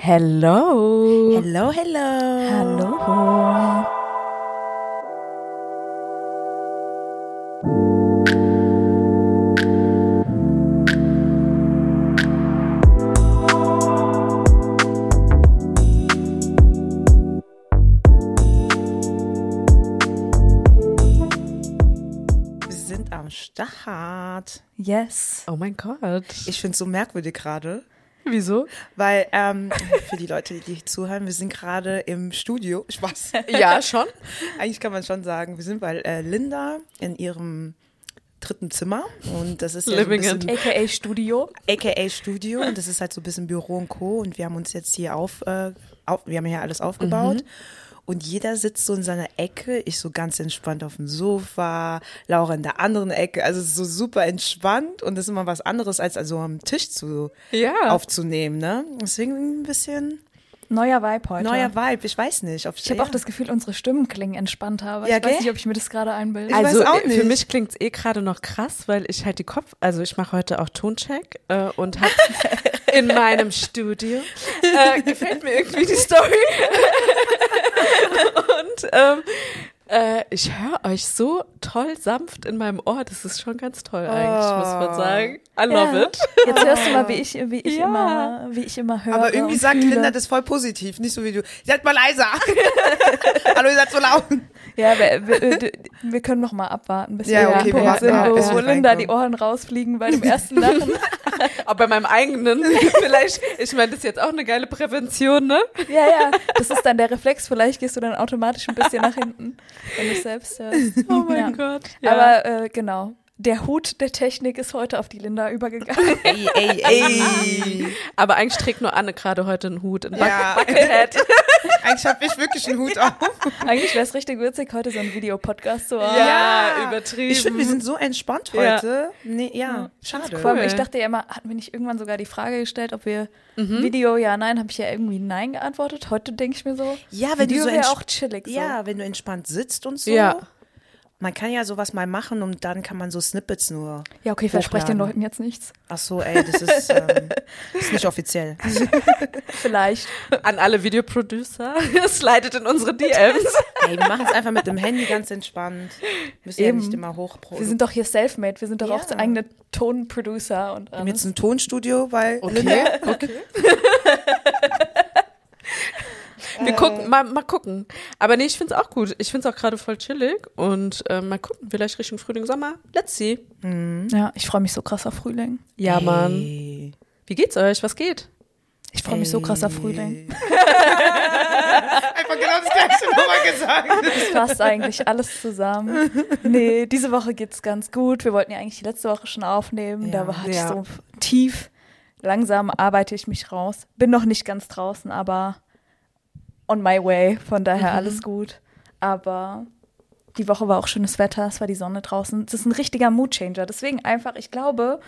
Hello. Hello, hello. Hallo. Wir sind am Start. Yes. Oh mein Gott. Ich finde es so merkwürdig gerade, Wieso? weil ähm, für die Leute, die zuhören, wir sind gerade im Studio. Spaß. Ja, schon. Eigentlich kann man schon sagen, wir sind bei äh, Linda in ihrem dritten Zimmer und das ist ja Living so ein bisschen. AKA Studio. AKA Studio und das ist halt so ein bisschen Büro und Co. Und wir haben uns jetzt hier auf, äh, auf wir haben hier alles aufgebaut. Und jeder sitzt so in seiner Ecke, ich so ganz entspannt auf dem Sofa, Laura in der anderen Ecke, also es ist so super entspannt und das ist immer was anderes, als also am Tisch zu Ja. aufzunehmen, ne? Deswegen ein bisschen Neuer Vibe heute. neuer Vibe, ich weiß nicht. Ob ich habe auch das Gefühl, unsere Stimmen klingen entspannter, aber Ja, ich weiß gell? nicht, ob ich mir das gerade einbilde. Ich Also weiß auch äh, für mich klingt's eh gerade noch krass, weil ich halt die Kopf, also ich mache heute auch Toncheck äh, und hab in meinem Studio. Äh, gefällt mir irgendwie die Story. Und ähm, äh, ich höre euch so toll sanft in meinem Ohr, das ist schon ganz toll eigentlich, muss man sagen. I love Ja. it. Jetzt hörst du mal, wie ich, wie ich Ja. immer, wie ich immer höre. Aber irgendwie sagt fühle. Linda das voll positiv, nicht so wie du. Seid mal leiser. Hallo, ihr seid so laut. Ja, wir, wir, wir können noch mal abwarten, bis Ja, wir okay, wir warten sind, mal, wo, bis wo Linda die Ohren rausfliegen bei dem ersten Lachen. Aber bei meinem eigenen, vielleicht, ich meine, das ist jetzt auch eine geile Prävention, ne? ja, ja, das ist dann der Reflex. Vielleicht gehst du dann automatisch ein bisschen nach hinten, wenn du es selbst hörst. Oh mein Ja. Gott. Aber äh, genau, der Hut der Technik ist heute auf die Linda übergegangen. Ey, ey, ey. Aber eigentlich trägt nur Anne gerade heute einen Hut. Einen Ja. Buckethead. Eigentlich habe ich wirklich einen Hut auf. Eigentlich wäre es richtig witzig, heute so einen Videopodcast zu haben. Ja, übertrieben. Ich finde, wir sind so entspannt Ja. heute. Nee, ja, schade. Cool. ich dachte ja immer, hatten wir nicht irgendwann sogar die Frage gestellt, ob wir Video, ja, nein, habe ich ja irgendwie nein geantwortet. Heute denke ich mir so, Ja, wenn Video du so auch chillig so. Ja, wenn du entspannt sitzt und so. Ja. Man kann ja sowas mal machen und dann kann man so Snippets nur. Ja, okay, verspreche den. Leuten jetzt nichts. Ach so, ey, das ist, ähm, ist nicht offiziell. Vielleicht. An alle Videoproducer, slidet in unsere DMs. Ey, wir machen es einfach mit dem Handy ganz entspannt. Müssen ja Eben. nicht immer hochpro. Wir sind doch hier self-made. Wir sind doch Ja. auch eigene Tonproducer und Wir haben jetzt ein Tonstudio bei Okay, okay. Wir gucken, mal, mal gucken. Aber nee, ich find's auch gut. Ich find's auch gerade voll chillig. Und äh, mal gucken, vielleicht Richtung Frühling, Sommer. Let's see. Ja, ich freue mich so krass auf Frühling. Ja, Mann. Ey. Wie geht's euch? Was geht? Ich freue mich so krass auf Frühling. Einfach genau das gleiche nochmal gesagt. Das passt eigentlich alles zusammen. Nee, diese Woche geht's ganz gut. Wir wollten ja eigentlich die letzte Woche schon aufnehmen. Ja. Da war hatte Ja. ich so tief. Langsam arbeite ich mich raus. Bin noch nicht ganz draußen, aber on my way. Von daher alles gut. Aber die Woche war auch schönes Wetter. Es war die Sonne draußen. Das ist ein richtiger Moodchanger. Deswegen einfach, ich glaube,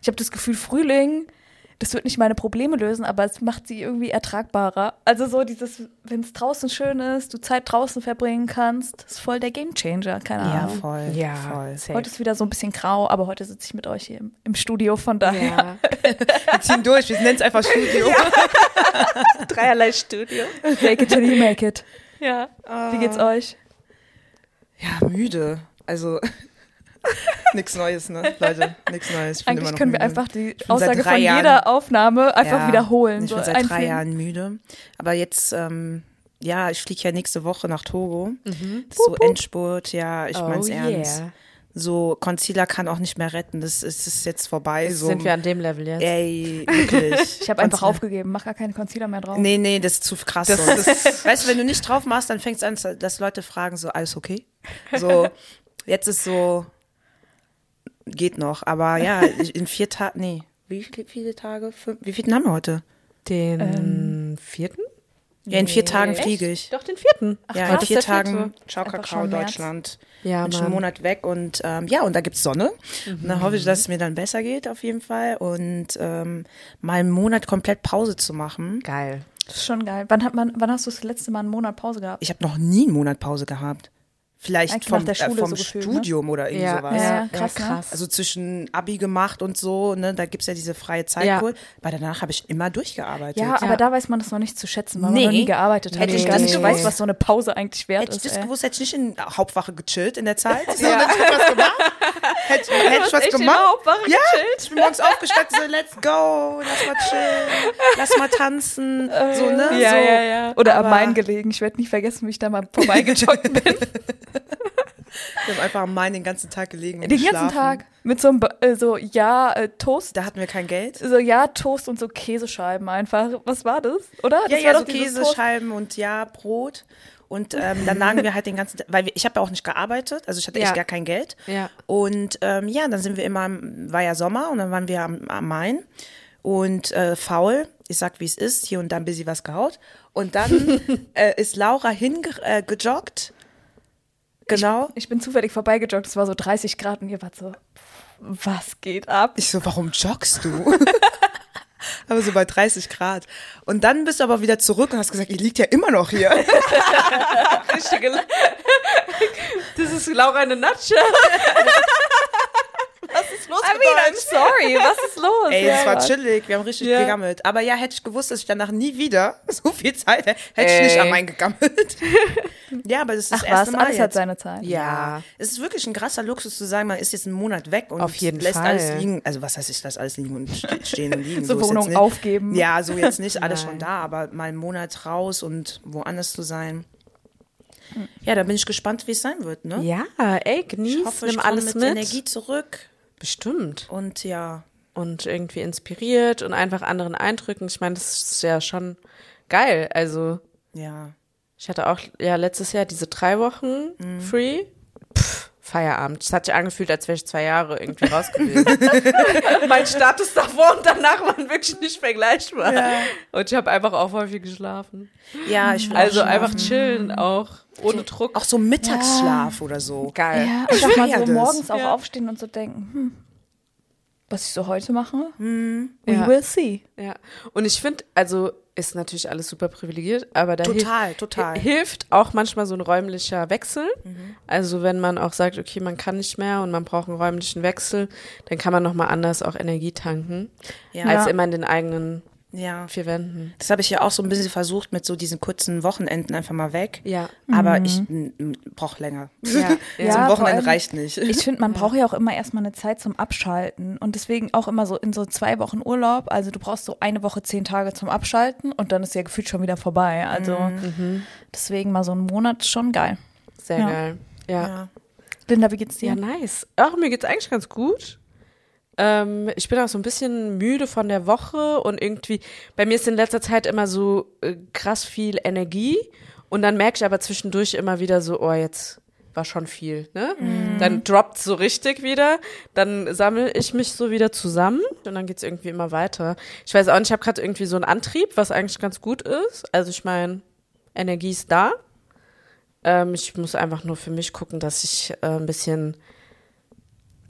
ich habe das Gefühl, Frühling, das wird nicht meine Probleme lösen, aber es macht sie irgendwie ertragbarer. Also so dieses, wenn es draußen schön ist, du Zeit draußen verbringen kannst, ist voll der Gamechanger. Keine Ja, Ahnung. voll. Ja, voll. safe. Heute ist wieder so ein bisschen grau, aber heute sitze ich mit euch hier im, im Studio, von daher. Ja. Wir ziehen durch, wir nennen es einfach Studio. Dreierlei Studio. Fake it till you make it. Ja. Wie geht's euch? Ja, müde. Also, nix Neues, ne, Leute? Nix Neues. Eigentlich können wir müde. einfach die Aussage drei von Jahren- jeder Aufnahme einfach Ja, wiederholen. Ich so bin seit drei einfügen. Jahren müde. Aber jetzt, ähm, ja, ich fliege ja nächste Woche nach Togo. Das ist so Endspurt, ja, ich Oh mein's ernst. yeah. So, Concealer kann auch nicht mehr retten. Das ist, ist jetzt vorbei. So, Sind wir an dem Level jetzt? Ey, wirklich. Ich habe einfach aufgegeben, mach gar keinen Concealer mehr drauf. Nee, nee, das ist zu krass. Das- sonst. weißt du, wenn du nicht drauf machst, dann fängt es an, dass Leute fragen, so, alles okay? So, jetzt ist so, geht noch. Aber ja, in vier Tagen, nee, wie viele, viele Tage? Fünf, wie viele haben wir heute? Den Ähm, vierten? Ja, in vier Tagen Echt? fliege ich. Doch, den vierten. ja, krass, in vier. Tagen, ciao Kakao. Deutschland. Ja, bin schon einen. Monat weg und ähm, ja, und da gibt's Sonne. Und dann hoffe ich, dass es mir dann besser geht, auf jeden Fall. Und ähm, mal einen Monat komplett Pause zu machen. Geil. Das ist schon geil. Wann, hat man, wann hast du das letzte Mal einen Monat Pause gehabt? Ich habe noch nie einen Monat Pause gehabt. Vielleicht vom, der äh, vom so gefühlt, ne? Studium oder irgendwie Ja, sowas. Ja, krass, ja, ne? krass. Also zwischen Abi gemacht und so, ne, da gibt's ja diese freie Zeit Ja. wohl. Aber danach habe ich immer durchgearbeitet. Ja, aber da weiß man das noch nicht zu schätzen, weil Nee. man noch nie gearbeitet hat. Hätte ich gar das nicht gewusst- weiß, was so eine Pause eigentlich wert Hätte ich ist. das ey. gewusst, hätte ich nicht in Hauptwache gechillt in der Zeit. So, ja. Hätte ich was gemacht? Hätte, hätte ich was echt in gemacht? der Hauptwache ja, gechillt? ich bin morgens aufgestanden, so, let's go, lass mal chillen, lass mal tanzen, so, ne? Ja, so. ja, ja. Oder am Aber- Main gelegen. Ich werde nie vergessen, wie ich da mal vorbeigejoggt bin. Wir haben einfach am Main den ganzen Tag gelegen und Den ganzen geschlafen. Tag. Mit so einem, äh, so, ja, äh, Toast. Da hatten wir kein Geld. So, ja, Toast und so Käsescheiben einfach. Was war das? Oder? Ja, das ja, war so dieses Toast. Käsescheiben und ja, Brot. Und ähm, dann lagen wir halt den ganzen Tag, weil wir, ich habe ja auch nicht gearbeitet, also ich hatte echt Ja. gar kein Geld. Ja. Und ähm, ja, dann sind wir immer, war ja Sommer und dann waren wir am, am Main und äh, faul, ich sag wie es ist, hier und da ein bisschen was gehaut. Und dann äh, ist Laura hingejoggt. Genau. Ich bin zufällig vorbeigejoggt, es war so 30 Grad und ihr wart so, was geht ab? Ich so, warum joggst du? aber so bei 30 Grad. Und dann bist du aber wieder zurück und hast gesagt, ihr liegt ja immer noch hier. Richtige. Das ist Laura nutshell. Was ist los I mean, I'm sorry, was ist los? Ey, Ja, das war was? chillig, wir haben richtig Ja. gegammelt. Aber ja, hätte ich gewusst, dass ich danach nie wieder so viel Zeit hätte, hätte ich nicht am Main gegammelt. ja, aber das ist Ach das erste was, Mal alles hat jetzt. seine Zeit. Ja. Es ist wirklich ein krasser Luxus zu sagen, man ist jetzt einen Monat weg und Auf jeden lässt Fall. alles liegen. Also was heißt, ich lasse alles liegen und ste- stehen und liegen. So jetzt Wohnung aufgeben. Ja, so jetzt nicht, alles Nein. schon da, aber mal einen Monat raus und woanders zu sein. Ja, da bin ich gespannt, wie es sein wird, ne? Ja, ey, genieß, Ich hoffe, ich nimm alles mit, mit. Energie zurück Bestimmt. und ja, Und irgendwie inspiriert und einfach anderen Eindrücken. Ich meine, das ist ja schon geil. Also, ja. ich hatte auch ja letztes Jahr diese drei Wochen Mhm. free. Pff, Feierabend. Es hat sich angefühlt, als wäre ich zwei Jahre irgendwie raus gewesen. mein Status davor und danach waren wirklich nicht vergleichbar. Und ich habe einfach auch viel geschlafen. Ja, ich will Also auch einfach chillen auch, ohne Druck. Auch so Mittagsschlaf oder so. geil. Ja, Ich einfach mal feier so das. morgens auch Ja. aufstehen und so denken, hm, was ich so heute mache, Mhm. we Ja. will see. Ja, und ich finde, also ist natürlich alles super privilegiert, aber da Total, hilft, total. Mhm. hi- hilft auch manchmal so ein räumlicher Wechsel. Also wenn man auch sagt, okay, man kann nicht mehr und man braucht einen räumlichen Wechsel, dann kann man nochmal anders auch Energie tanken, Ja. als immer in den eigenen Ja. vier Wänden. Das habe ich ja auch so ein bisschen versucht mit so diesen kurzen Wochenenden einfach mal weg. Ja. Aber ich brauche länger. Ja, so ja. ein Ja, vor Wochenende allem- reicht nicht. Ich finde, man braucht ja auch immer erstmal eine Zeit zum Abschalten und deswegen auch immer so in so zwei Wochen Urlaub. Also du brauchst so eine Woche zehn Tage zum Abschalten und dann ist ja gefühlt schon wieder vorbei. Also deswegen mal so einen Monat schon geil. Sehr Ja. geil. Ja. ja. Linda, wie geht's dir? Ja, nice. Ach, mir geht's eigentlich ganz gut. Ähm, ich bin auch so ein bisschen müde von der Woche und irgendwie, bei mir ist in letzter Zeit immer so äh, krass viel Energie und dann merke ich aber zwischendurch immer wieder so, oh, jetzt war schon viel, ne? Dann droppt so richtig wieder, dann sammle ich mich so wieder zusammen und dann geht's irgendwie immer weiter. Ich weiß auch nicht, ich habe gerade irgendwie so einen Antrieb, was eigentlich ganz gut ist. Also ich meine, Energie ist da. Ähm, ich muss einfach nur für mich gucken, dass ich äh, ein bisschen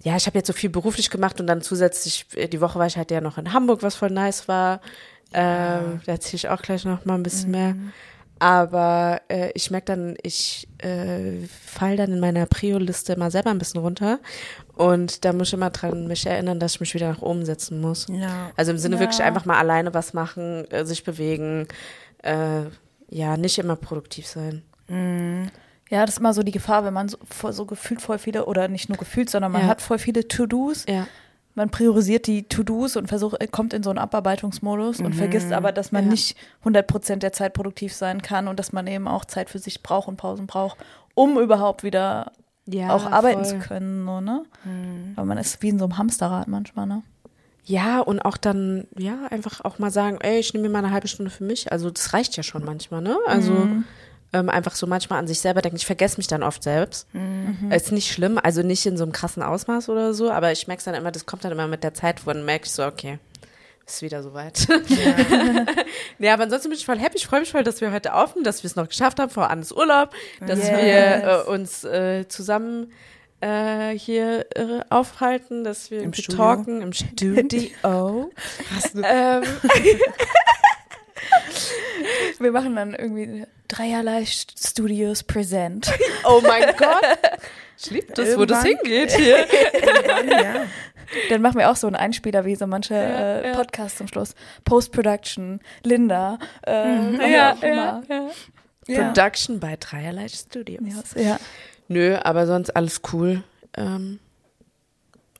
ja, ich habe jetzt so viel beruflich gemacht und dann zusätzlich, äh, die Woche war ich halt ja noch in Hamburg, was voll nice war. Ähm, da erzähle ich auch gleich noch mal ein bisschen mehr. Aber äh, ich merke dann, ich äh, fall dann in meiner Prio-Liste mal selber ein bisschen runter. Und da muss ich immer dran mich erinnern, dass ich mich wieder nach oben setzen muss. Ja. Also im Sinne Ja. wirklich einfach mal alleine was machen, äh, sich bewegen. Äh, ja, nicht immer produktiv sein. Ja, das ist immer so die Gefahr, wenn man so, so gefühlt voll viele, oder nicht nur gefühlt, sondern man Ja. hat voll viele To-Dos. Ja. Man priorisiert die To-Dos und versucht, äh, kommt in so einen Abarbeitungsmodus und vergisst aber, dass man Ja. nicht 100 Prozent der Zeit produktiv sein kann und dass man eben auch Zeit für sich braucht und Pausen braucht, um überhaupt wieder Ja, auch arbeiten voll. zu können. So, ne? Aber man ist wie in so einem Hamsterrad manchmal, ne? Ja, und auch dann, ja, einfach auch mal sagen, ey, ich nehme mir mal eine halbe Stunde für mich. Also das reicht ja schon manchmal, ne? Also ähm, einfach so manchmal an sich selber denken. Ich vergesse mich dann oft selbst. Ist nicht schlimm, also nicht in so einem krassen Ausmaß oder so, aber ich merke es dann immer, das kommt dann immer mit der Zeit, wo dann merke ich so, okay, ist wieder soweit. Ja. aber ansonsten bin ich voll happy. Ich freue mich voll, dass wir heute aufnehmen, dass wir es noch geschafft haben vor Annes Urlaub, dass Yes. wir äh, uns äh, zusammen äh, hier äh, aufhalten, dass wir Im talken im Studio. ähm, Wir machen dann irgendwie Dreierlei Studios Present. Oh mein Gott. Ich liebe das, wo das hingeht hier. Ja. Dann machen wir auch so einen Einspieler wie so manche äh, ja. Podcasts zum Schluss. Post-Production, Linda, äh, Mhm. ja. ja. Production bei Dreierlei Studios. Ja. Nö, aber sonst alles cool. Ähm,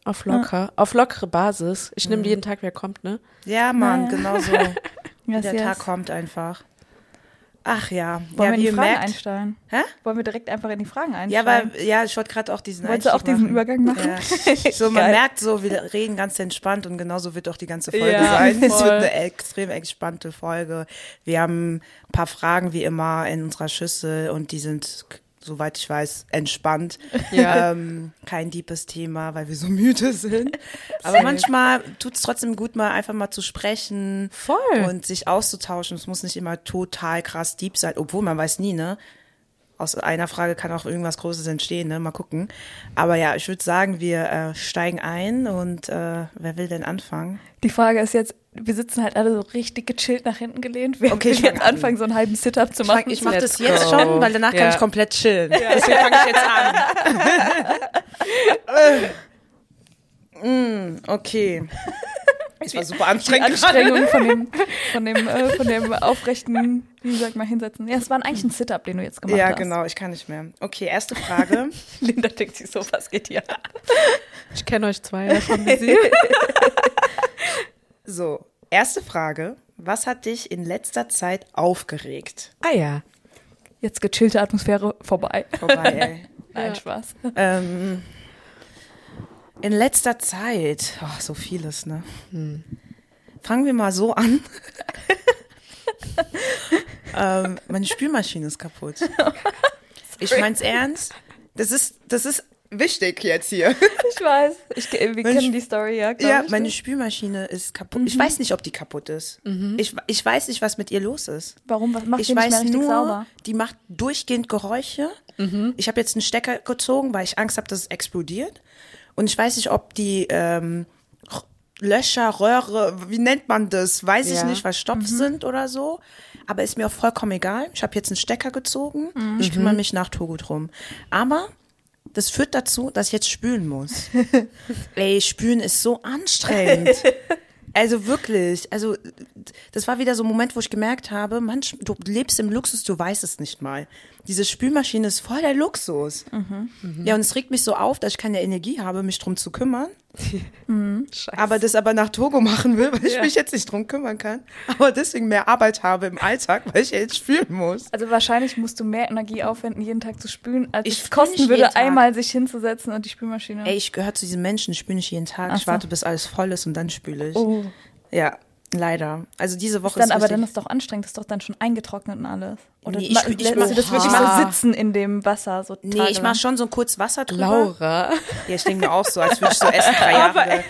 auf locker, auf lockere Basis. Ich nehme jeden Tag, wer kommt, ne? Ja, Mann, Ja. genau so. Yes, Der yes. Tag kommt einfach. Ach ja. Wollen ja, wir in die Fragen merkt, einsteigen? Hä? Wollen wir direkt einfach in die Fragen Ja, einsteigen? weil, ja, ich wollte gerade auch diesen Wolltest du auch Einstieg diesen machen. Übergang machen? Ja. So, man merkt so, wir reden ganz entspannt und genauso wird auch die ganze Folge Ja, sein. Es voll. wird eine extrem entspannte Folge. Wir haben ein paar Fragen wie immer in unserer Schüssel und die sind, soweit ich weiß, entspannt. Ja. Ähm, kein deepes Thema, weil wir so müde sind. Aber manchmal tut es trotzdem gut, mal einfach mal zu sprechen Voll. und sich auszutauschen. Es muss nicht immer total krass deep sein, obwohl man weiß nie, ne? Aus einer Frage kann auch irgendwas Großes entstehen, ne? Mal gucken. Aber ja, ich würde sagen, wir äh, steigen ein und äh, wer will denn anfangen? Die Frage ist jetzt, wir sitzen halt alle so richtig gechillt nach hinten gelehnt. Wir Okay, ich wir jetzt an. anfangen, so einen halben Sit-Up zu Ich, machen. fang- ich mache das jetzt go. schon, weil danach kann Ja. ich komplett chillen. Deswegen fange ich jetzt an. mm, okay. Es war super die anstrengend. gerade. Anstrengung von dem, von dem, äh, von dem aufrechten, wie sagt man, hinsetzen. Ja, es war eigentlich ein Sit-Up, den du jetzt gemacht Ja, hast. genau, ich kann nicht mehr. Okay, erste Frage. Linda denkt sich so, was geht hier? Ich kenne euch zwei ja wie sie. So, erste Frage. Was hat dich in letzter Zeit aufgeregt? Ah ja. Jetzt gechillte Atmosphäre vorbei. Vorbei, ey. Nein, Ja. Spaß. ähm, in letzter Zeit, oh, so vieles, ne? Fangen wir mal so an. ähm, meine Spülmaschine ist kaputt. Ich mein's ernst. Das ist, das ist wichtig jetzt hier. Ich weiß. Ich, wir Mensch. kennen die Story, ja, Ja, ich. meine Spülmaschine ist kaputt. Ich weiß nicht, ob die kaputt ist. Ich, ich weiß nicht, was mit ihr los ist. Warum? Was macht ich die nicht weiß mehr richtig nur, sauber? die macht durchgehend Geräusche. Ich habe jetzt einen Stecker gezogen, weil ich Angst habe, dass es explodiert. Und ich weiß nicht, ob die ähm, Löcher, Röhre, wie nennt man das? Weiß ich Ja. nicht, was Stopf sind oder so. Aber ist mir auch vollkommen egal. Ich habe jetzt einen Stecker gezogen. Ich kümmere mich nach Togo drum. Aber das führt dazu, dass ich jetzt spülen muss. Ey, spülen ist so anstrengend. Also wirklich, also das war wieder so ein Moment, wo ich gemerkt habe, manch, du lebst im Luxus, du weißt es nicht mal. Diese Spülmaschine ist voll der Luxus. Ja, und es regt mich so auf, dass ich keine Energie habe, mich drum zu kümmern. Scheiße. Aber das aber nach Togo machen will, weil ich Ja. mich jetzt nicht drum kümmern kann. Aber deswegen mehr Arbeit habe im Alltag, weil ich ja jetzt spülen muss. Also wahrscheinlich musst du mehr Energie aufwenden, jeden Tag zu spülen, als Ich es kosten würde, Tag. einmal sich hinzusetzen und die Spülmaschine. Ey, ich gehöre zu diesen Menschen, ich spüle nicht jeden Tag. Ach Ich so. warte, bis alles voll ist und dann spüle ich. oh. Ja, leider. Also diese Woche Dann ist aber dann ist doch anstrengend, das ist doch dann schon eingetrocknet und alles. Oder Nee, ich ich lässt mach- du das wirklich so sitzen in dem Wasser so Nee, ich tagelang? mache schon so kurz Wasser drüber. Laura. Ja, ich denke mir auch so, als würde ich so essen drei Jahre.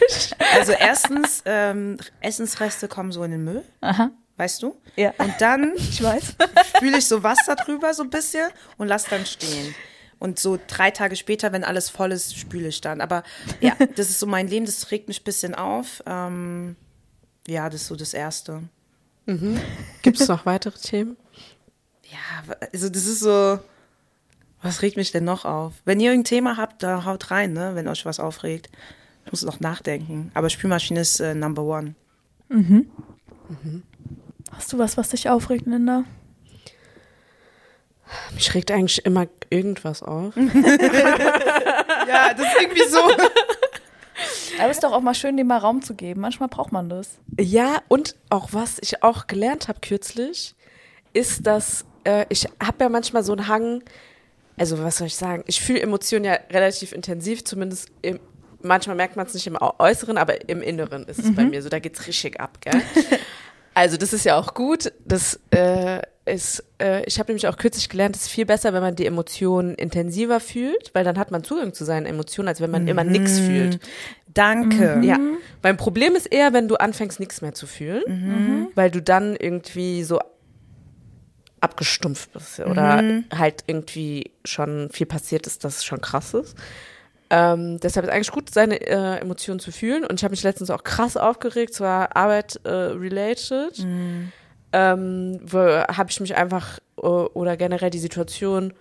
Also erstens, ähm, Essensreste kommen so in den Müll, Aha. weißt du? Ja. Und dann Ich weiß. spüle ich so Wasser drüber so ein bisschen und lass dann stehen. Und so drei Tage später, wenn alles voll ist, spüle ich dann. Aber ja, das ist so mein Leben, das regt mich ein bisschen auf. Ähm, ja, das ist so das Erste. Gibt es noch weitere Themen? Ja, also das ist so, was regt mich denn noch auf? Wenn ihr irgendein Thema habt, da haut rein, ne, wenn euch was aufregt. Ich muss noch nachdenken. Aber Spülmaschine ist äh, Number One. Hast du was, was dich aufregt, Linda? Mich regt eigentlich immer irgendwas auf. Ja, das ist irgendwie so. Aber es ist doch auch mal schön, dem mal Raum zu geben. Manchmal braucht man das. Ja, und auch was ich auch gelernt habe kürzlich, ist, dass äh, ich habe ja manchmal so einen Hang, also was soll ich sagen, ich fühle Emotionen ja relativ intensiv, zumindest im, manchmal merkt man es nicht im Äußeren, aber im Inneren ist es bei mir so, da geht's richtig ab, gell? Also das ist ja auch gut. Das äh, ist, äh, ich habe nämlich auch kürzlich gelernt, es ist viel besser, wenn man die Emotionen intensiver fühlt, weil dann hat man Zugang zu seinen Emotionen, als wenn man immer nichts fühlt. Danke. Ja. Mein Problem ist eher, wenn du anfängst, nichts mehr zu fühlen, weil du dann irgendwie so abgestumpft bist oder halt irgendwie schon viel passiert ist, dass es schon krass ist. Ähm, deshalb ist eigentlich gut, seine äh, Emotionen zu fühlen. Und ich habe mich letztens auch krass aufgeregt, zwar Arbeit äh, related. ähm, habe ich mich einfach äh, oder generell die Situation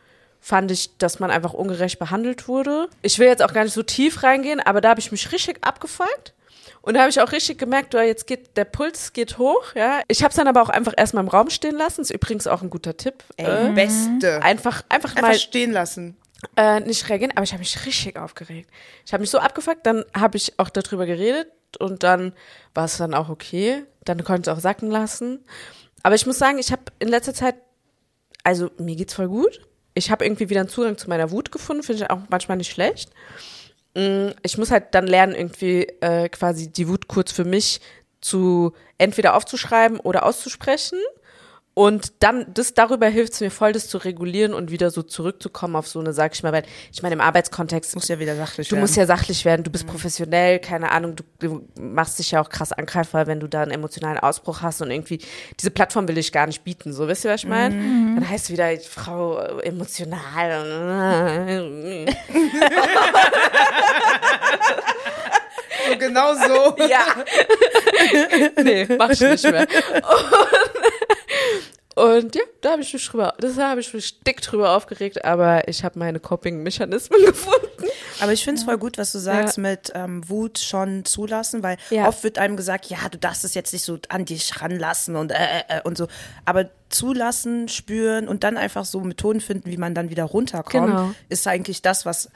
fand ich, dass man einfach ungerecht behandelt wurde. Ich will jetzt auch gar nicht so tief reingehen, aber da habe ich mich richtig abgefuckt. Und da habe ich auch richtig gemerkt, du, jetzt geht der Puls geht hoch, ja. Ich habe es dann aber auch einfach erstmal im Raum stehen lassen. Ist übrigens auch ein guter Tipp. Ey, äh, Beste. einfach, einfach, Einfach mal stehen lassen. äh, nicht reagieren, aber ich habe mich richtig aufgeregt. Ich habe mich so abgefuckt, dann habe ich auch darüber geredet und dann war es dann auch okay. Dann konnte ich es auch sacken lassen. Aber ich muss sagen, ich habe in letzter Zeit, also mir geht's voll gut. Ich habe irgendwie wieder einen Zugang zu meiner Wut gefunden, finde ich auch manchmal nicht schlecht. Mm, Ich muss halt dann lernen, irgendwie äh, quasi die Wut kurz für mich zu entweder aufzuschreiben oder auszusprechen. Und dann, das darüber hilft es mir voll, das zu regulieren und wieder so zurückzukommen auf so eine, sag ich mal, weil ich meine, im Arbeitskontext, Muss ja wieder sachlich du werden. musst ja sachlich werden, du bist professionell, keine Ahnung, du, du machst dich ja auch krass angreifbar, wenn du da einen emotionalen Ausbruch hast und irgendwie, diese Plattform will ich gar nicht bieten, so, wisst ihr, was ich meine? Dann heißt es wieder, Frau äh, emotional. so genau so. Ja. nee, mach ich nicht mehr. Und, und ja, da habe ich mich drüber, das habe ich mich dick drüber aufgeregt, aber ich habe meine Coping-Mechanismen gefunden. Aber ich finde es voll gut, was du sagst mit ähm, Wut schon zulassen, weil Ja. oft wird einem gesagt, ja, du darfst es jetzt nicht so an dich ranlassen und äh, äh, äh, und so. Aber zulassen, spüren und dann einfach so Methoden finden, wie man dann wieder runterkommt, Genau. ist eigentlich das, was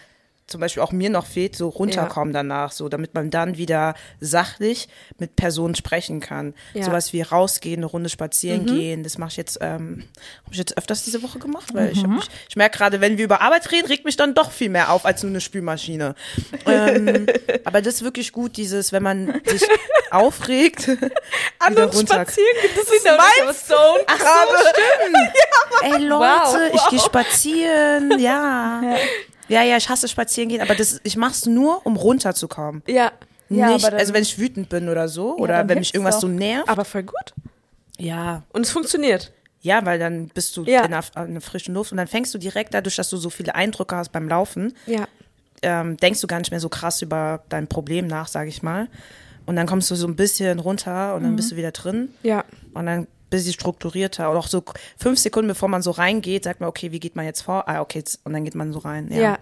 zum Beispiel auch mir noch fehlt, so runterkommen danach, so damit man dann wieder sachlich mit Personen sprechen kann. Ja. Sowas wie rausgehen, eine Runde spazieren gehen, das mache ich jetzt, ähm, habe ich jetzt öfters diese Woche gemacht, weil ich, hab mich, ich merke gerade, wenn wir über Arbeit reden, regt mich dann doch viel mehr auf als nur eine Spülmaschine. ähm, aber das ist wirklich gut, dieses, wenn man sich aufregt, wieder runter. gibt es wieder Meinst Stone Ach so, stimmt. Ey Leute, Wow. ich gehe spazieren, ja. Ja, ja, ich hasse spazieren gehen, aber das, ich mach's nur, um runterzukommen. Ja, Ja, Nicht, aber dann- also wenn ich wütend bin oder so, oder dann wenn mich irgendwas doch. so nervt. aber voll gut. Ja, Und es funktioniert. ja, weil dann bist du Ja. in, der, in der frischen Luft und dann fängst du direkt dadurch, dass du so viele Eindrücke hast beim Laufen, Ja. ähm, denkst du gar nicht mehr so krass über dein Problem nach, sage ich mal. Und dann kommst du so ein bisschen runter und dann bist du wieder drin. Ja. Und dann bisschen strukturierter. Und auch so fünf Sekunden, bevor man so reingeht, sagt man, okay, wie geht man jetzt vor? Ah, okay, jetzt, und dann geht man so rein. Ja. Ja.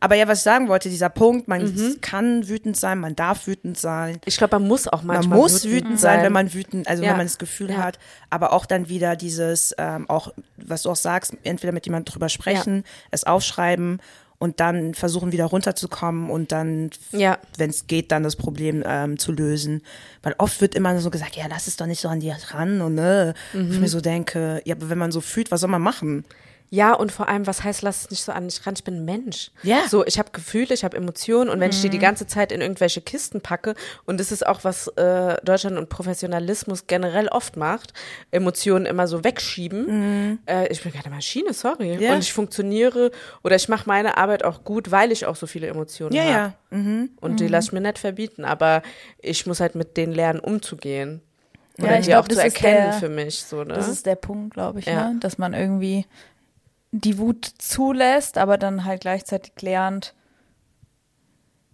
Aber ja, was ich sagen wollte, dieser Punkt, man kann wütend sein, man darf wütend sein. Ich glaube, man muss auch Man manchmal muss wütend sein, wenn man wütend, also Ja. wenn man das Gefühl Ja. hat, aber auch dann wieder dieses, ähm, auch, was du auch sagst, entweder mit jemandem drüber sprechen, es aufschreiben und dann versuchen wieder runterzukommen und dann, Ja. wenn es geht, dann das Problem ähm, zu lösen. Weil oft wird immer so gesagt, ja, lass es doch nicht so an dir ran und ne. Mhm. Ich mir so denke, ja, aber wenn man so fühlt, was soll man machen? Ja, und vor allem, was heißt, lass es nicht so an mich ran, ich bin ein Mensch. Ja. So, ich habe Gefühle, ich habe Emotionen und wenn ich die Mhm. die ganze Zeit in irgendwelche Kisten packe, und das ist auch, was äh, Deutschland und Professionalismus generell oft macht, Emotionen immer so wegschieben. Äh, ich bin keine Maschine, sorry. Mhm. Ja. Und ich funktioniere oder ich mache meine Arbeit auch gut, weil ich auch so viele Emotionen Ja, habe. ja. Mhm. Und die lasse ich mir nicht verbieten, aber ich muss halt mit denen lernen, umzugehen. Ja, Oder ich die glaub, auch zu erkennen der- für mich. So, ne? Das ist der Punkt, glaube ich, Ja. ne? dass man irgendwie die Wut zulässt, aber dann halt gleichzeitig lernt,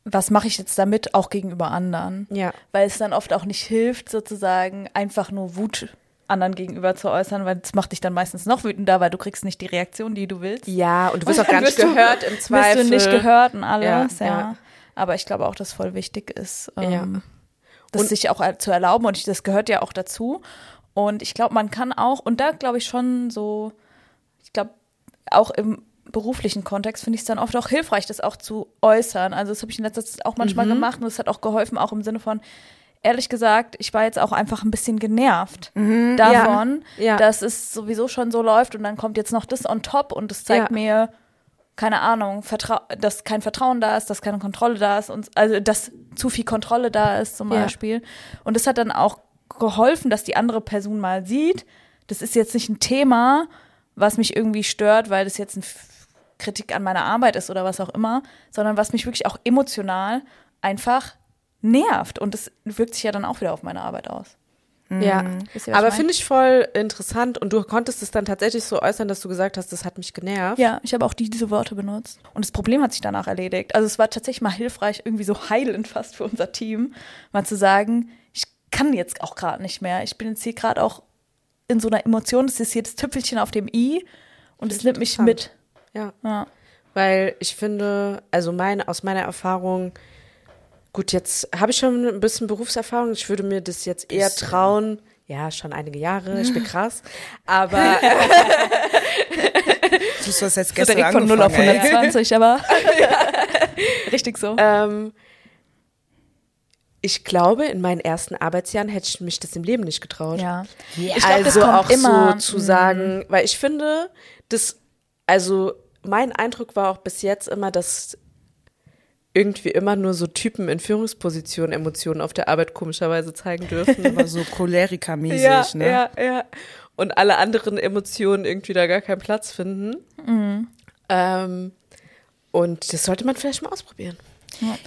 was mache ich jetzt damit, auch gegenüber anderen. Ja. Weil es dann oft auch nicht hilft, sozusagen einfach nur Wut anderen gegenüber zu äußern, weil das macht dich dann meistens noch wütender, weil du kriegst nicht die Reaktion, die du willst. ja, und du wirst Und auch gar nicht wirst du- gehört im Zweifel. Wirst du nicht gehört und alles, Ja, ja. ja. Aber ich glaube auch, dass voll wichtig ist, ähm, Ja. das Und- sich auch zu erlauben und ich, das gehört ja auch dazu. Und ich glaube, man kann auch, und da glaube ich schon so, ich glaube, auch im beruflichen Kontext finde ich es dann oft auch hilfreich, das auch zu äußern. Also das habe ich in letzter Zeit auch Mhm. manchmal gemacht und es hat auch geholfen, auch im Sinne von, ehrlich gesagt, ich war jetzt auch einfach ein bisschen genervt davon, Ja. Ja. dass es sowieso schon so läuft und dann kommt jetzt noch das on top und das zeigt Ja. mir, keine Ahnung, Vertrau dass kein Vertrauen da ist, dass keine Kontrolle da ist und also dass zu viel Kontrolle da ist zum. Beispiel. Und das hat dann auch geholfen, dass die andere Person mal sieht, das ist jetzt nicht ein Thema, was mich irgendwie stört, weil das jetzt eine Kritik an meiner Arbeit ist oder was auch immer, sondern was mich wirklich auch emotional einfach nervt. Und das wirkt sich ja dann auch wieder auf meine Arbeit aus. Ja, ihr, was aber finde ich voll interessant und du konntest es dann tatsächlich so äußern, dass du gesagt hast, das hat mich genervt. Ja, ich habe auch die, diese Worte benutzt. Und das Problem hat sich danach erledigt. Also es war tatsächlich mal hilfreich, irgendwie so heilend fast für unser Team, mal zu sagen, ich kann jetzt auch gerade nicht mehr. Ich bin jetzt hier gerade auch in so einer Emotion, das ist das Tüpfelchen auf dem I und es nimmt mich mit. Ja. Ja. Weil ich finde, also meine, aus meiner Erfahrung, gut, jetzt habe ich schon ein bisschen Berufserfahrung. Ich würde mir das jetzt eher Bisschen. trauen. Ja, schon einige Jahre, ich bin krass. Aber Du hast das jetzt gestern Direkt von 0 auf angefangen, ey. 120, aber richtig so. ähm, ich glaube, in meinen ersten Arbeitsjahren hätte ich mich das im Leben nicht getraut. Ja. Ja, Ich glaub, das also kommt auch immer, so zu sagen, weil ich finde, das, also mein Eindruck war auch bis jetzt immer, dass irgendwie immer nur so Typen in Führungspositionen Emotionen auf der Arbeit komischerweise zeigen dürfen. Aber so Choleriker-mäßig, ne? ja, ja. Und alle anderen Emotionen irgendwie da gar keinen Platz finden. Mhm. Ähm, und das sollte man vielleicht mal ausprobieren.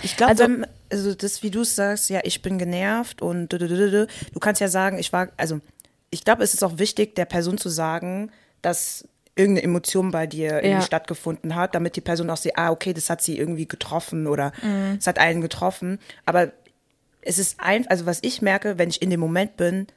Ich glaube, Also- also, das, wie du es sagst, ja, ich bin genervt und du, kannst ja sagen, ich war, also ich glaube, es ist auch wichtig, der Person zu sagen, dass irgendeine Emotion bei dir irgendwie Ja. stattgefunden hat, damit die Person auch sieht, ah, okay, das hat sie irgendwie getroffen oder Mhm. es hat einen getroffen. Aber es ist ein, also was ich merke, wenn ich in dem Moment bin,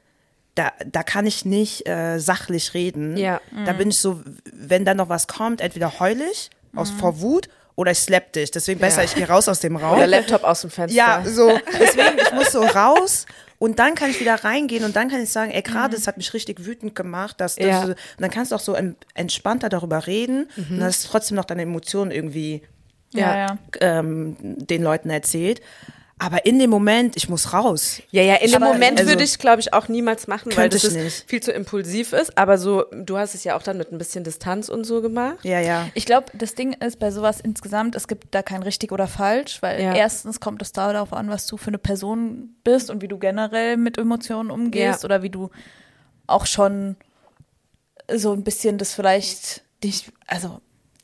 da, da kann ich nicht äh, sachlich reden. Ja. Da bin ich so, wenn dann noch was kommt, entweder heul ich aus vor Wut oder ich slap dich. Deswegen besser, ich gehe raus aus dem Raum. Oder Laptop aus dem Fenster. Ja, so. Deswegen, ich muss so raus und dann kann ich wieder reingehen und dann kann ich sagen, ey, gerade, das hat mich richtig wütend gemacht. Dass, das, Ja. Und dann kannst du auch so en- entspannter darüber reden und hast trotzdem noch deine Emotionen irgendwie Ja, Ja. ja. ähm, den Leuten erzählt. Aber in dem Moment, ich muss raus. Ja, ja, in dem Aber- Moment also- würde ich, glaube ich, auch niemals machen, weil das viel zu impulsiv ist. Aber so, du hast es ja auch dann mit ein bisschen Distanz und so gemacht. Ja, ja. Ich glaube, das Ding ist bei sowas insgesamt, es gibt da kein richtig oder falsch, weil Ja. erstens kommt es darauf an, was du für eine Person bist und wie du generell mit Emotionen umgehst Ja. oder wie du auch schon so ein bisschen das vielleicht dich, also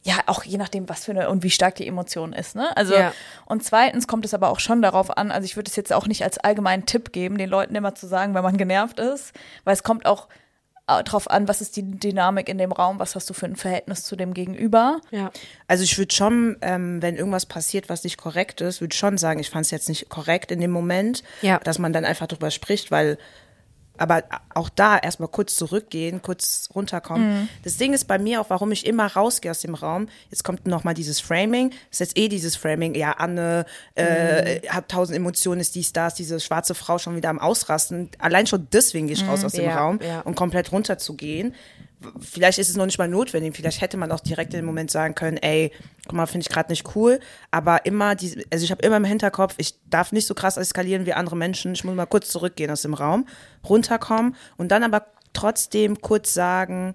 ja, auch je nachdem, was für eine und wie stark die Emotion ist, ne? Also Ja. und zweitens kommt es aber auch schon darauf an, also ich würde es jetzt auch nicht als allgemeinen Tipp geben, den Leuten immer zu sagen, wenn man genervt ist, weil es kommt auch äh, drauf an, was ist die Dynamik in dem Raum, was hast du für ein Verhältnis zu dem Gegenüber. Ja. Also ich würde schon, ähm, wenn irgendwas passiert, was nicht korrekt ist, würde schon sagen, ich fand es jetzt nicht korrekt in dem Moment, Ja. dass man dann einfach drüber spricht, weil aber auch da erstmal kurz zurückgehen, kurz runterkommen. Das Ding ist bei mir auch, warum ich immer rausgehe aus dem Raum. Jetzt kommt noch mal dieses Framing. Das ist jetzt eh dieses Framing. Ja, Anne äh, hat tausend Emotionen, ist dies, das, diese schwarze Frau schon wieder am Ausrasten. Allein schon deswegen gehe ich raus aus dem Ja, Raum, ja. um komplett runterzugehen. Vielleicht ist es noch nicht mal notwendig. Vielleicht hätte man auch direkt in dem Moment sagen können, ey, guck mal, finde ich gerade nicht cool. Aber immer diese, also ich habe immer im Hinterkopf, ich darf nicht so krass eskalieren wie andere Menschen. Ich muss mal kurz zurückgehen aus dem Raum, runterkommen und dann aber trotzdem kurz sagen,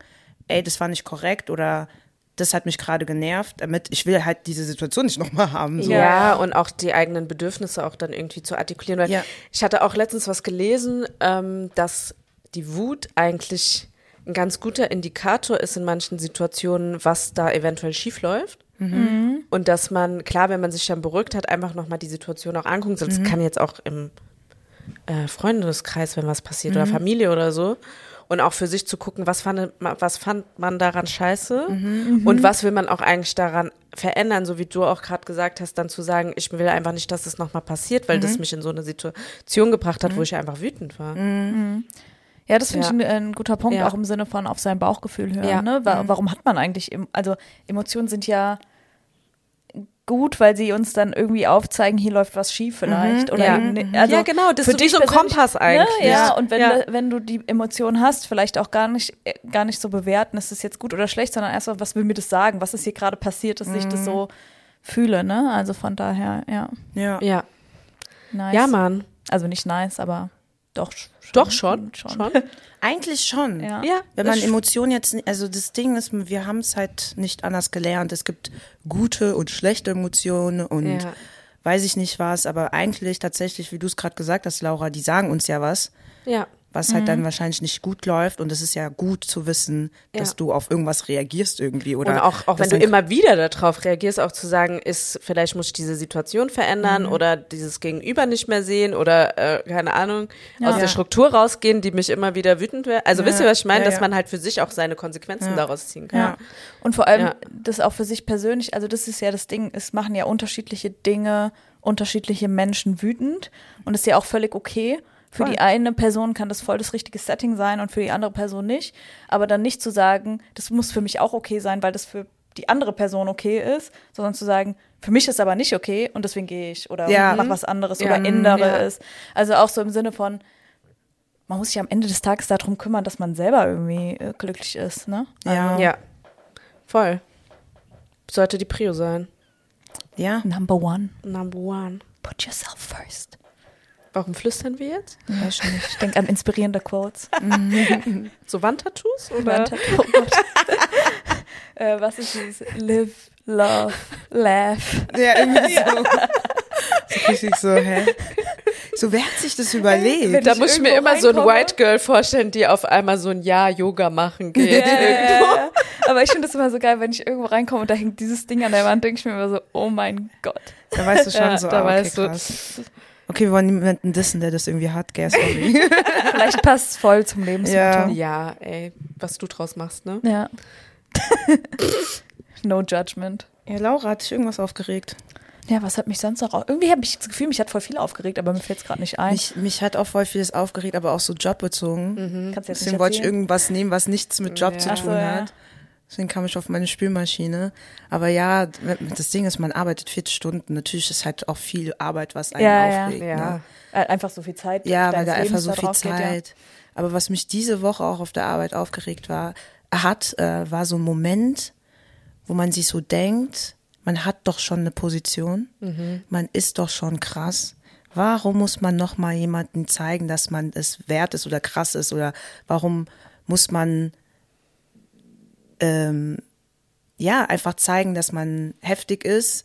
ey, das war nicht korrekt oder das hat mich gerade genervt, damit ich will halt diese Situation nicht nochmal haben. So. Ja, und auch die eigenen Bedürfnisse auch dann irgendwie zu artikulieren. Weil Ja. Ich hatte auch letztens was gelesen, ähm, dass die Wut eigentlich ein ganz guter Indikator ist in manchen Situationen, was da eventuell schief läuft. Und dass man, klar, wenn man sich dann beruhigt hat, einfach nochmal die Situation auch anguckt. Das kann jetzt auch im äh, Freundeskreis, wenn was passiert, oder Familie oder so. Und auch für sich zu gucken, was fand, was fand man daran scheiße? Und was will man auch eigentlich daran verändern, so wie du auch gerade gesagt hast, dann zu sagen, ich will einfach nicht, dass das nochmal passiert, weil das mich in so eine Situation gebracht hat, wo ich einfach wütend war. Ja, das finde Ja. ich ein, ein guter Punkt, Ja. auch im Sinne von auf sein Bauchgefühl hören. Ja. Ne? Wa Warum hat man eigentlich, also Emotionen sind ja gut, weil sie uns dann irgendwie aufzeigen, hier läuft was schief vielleicht. Oder Ja. ne- also Ja, genau, das für ist wie dich so ein Kompass eigentlich. Ne? Ja, und wenn, Ja. wenn du die Emotion hast, vielleicht auch gar nicht, äh, gar nicht so bewerten, ist das jetzt gut oder schlecht, sondern erstmal, was will mir das sagen? Was ist hier gerade passiert, dass ich das so fühle, ne? Also von daher, ja, Ja. Ja, nice. ja, Mann. Also nicht nice, aber doch schon. Doch schon, schon. Eigentlich schon. Ja. Ja, Wenn man Emotionen jetzt, also das Ding ist, wir haben es halt nicht anders gelernt. Es gibt gute und schlechte Emotionen und Ja. weiß ich nicht was, aber eigentlich tatsächlich, wie du es gerade gesagt hast, Laura, die sagen uns ja was, Ja. Was halt dann wahrscheinlich nicht gut läuft und es ist ja gut zu wissen, dass Ja. du auf irgendwas reagierst irgendwie oder Und auch, auch wenn du immer wieder darauf reagierst, auch zu sagen, ist, vielleicht muss ich diese Situation verändern oder dieses Gegenüber nicht mehr sehen oder, äh, keine Ahnung, aus der Struktur rausgehen, die mich immer wieder wütend wäre. Also wisst ihr, was ich meine? ja, Dass ja. man halt für sich auch seine Konsequenzen daraus ziehen kann. Ja. Und vor allem Ja. das auch für sich persönlich, also das ist ja das Ding, es machen ja unterschiedliche Dinge, unterschiedliche Menschen wütend und ist ja auch völlig okay. Für Voll. die eine Person kann das voll das richtige Setting sein und für die andere Person nicht. Aber dann nicht zu sagen, das muss für mich auch okay sein, weil das für die andere Person okay ist, sondern zu sagen, für mich ist aber nicht okay und deswegen gehe ich oder Ja. mach was anderes Ja. oder ändere Ja. es. Also auch so im Sinne von, man muss sich am Ende des Tages darum kümmern, dass man selber irgendwie äh, glücklich ist, ne? Ja. Ja. Voll. Sollte die Prio sein. Ja. Number one, Number one. put yourself first. Warum flüstern wir jetzt? Weiß nicht. Ich denke an inspirierende Quotes. So Wandtattoos? Oder? Wandtat- Oh Gott. äh, was ist dieses? Live, love, laugh. Ja, irgendwie so. so richtig so, hä? So, wer hat sich das überlegt? Wenn Da ich muss ich mir immer so ein reinkomme- White Girl vorstellen, die auf einmal so ein Jahr Yoga machen geht. Ja. Aber ich finde das immer so geil, wenn ich irgendwo reinkomme und da hängt dieses Ding an der Wand, denke ich mir immer so, oh mein Gott. Da weißt du schon Ja, so, da ah, okay, weißt du. Okay, wir wollen niemanden dissen, der das irgendwie hat, gell, sorry. Vielleicht passt es voll zum Lebensmotto. Ja. Ja, ey, was du draus machst, ne? Ja. no judgment. ja, Laura, hat dich irgendwas aufgeregt? Ja, was hat mich sonst noch au- Irgendwie habe ich das Gefühl, mich hat voll viel aufgeregt, aber mir fällt es gerade nicht ein. Mich, mich hat auch voll vieles aufgeregt, aber auch so jobbezogen. Kannst du jetzt Deswegen nicht wollte ich irgendwas nehmen, was nichts mit Job Ja. zu tun so, ja. Deswegen kam ich auf meine Spülmaschine. Aber ja, das Ding ist, man arbeitet 40 Stunden. Natürlich ist halt auch viel Arbeit, was einen Ja, ja. aufregt. Ja. Ne? Äh, Einfach so viel Zeit. Ja, weil da einfach so viel geht, ja. Zeit. Aber was mich diese Woche auch auf der Arbeit aufgeregt war, hat, äh, war so ein Moment, wo man sich so denkt, man hat doch schon eine Position, man ist doch schon krass. Warum muss man noch mal jemandem zeigen, dass man es wert ist oder krass ist oder warum muss man ähm, ja einfach zeigen, dass man heftig ist,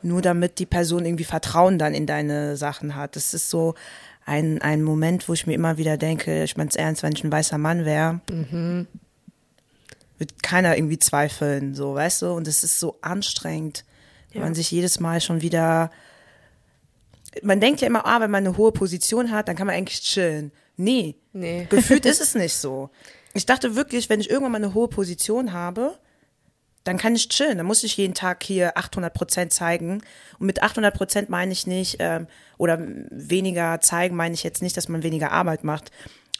nur damit die Person irgendwie Vertrauen dann in deine Sachen hat. Das ist so ein, ein Moment, wo ich mir immer wieder denke, ich meine es ernst, wenn ich ein weißer Mann wäre, wird keiner irgendwie zweifeln, so, weißt du? Und es ist so anstrengend, wenn Ja. man sich jedes Mal schon wieder, man denkt ja immer, ah, wenn man eine hohe Position hat, dann kann man eigentlich chillen. Nee, Nee. gefühlt ist es nicht so. Ich dachte wirklich, wenn ich irgendwann mal eine hohe Position habe, dann kann ich chillen. Dann muss ich jeden Tag hier 800 Prozent zeigen. Und mit 800 Prozent meine ich nicht, ähm, oder weniger zeigen meine ich jetzt nicht, dass man weniger Arbeit macht.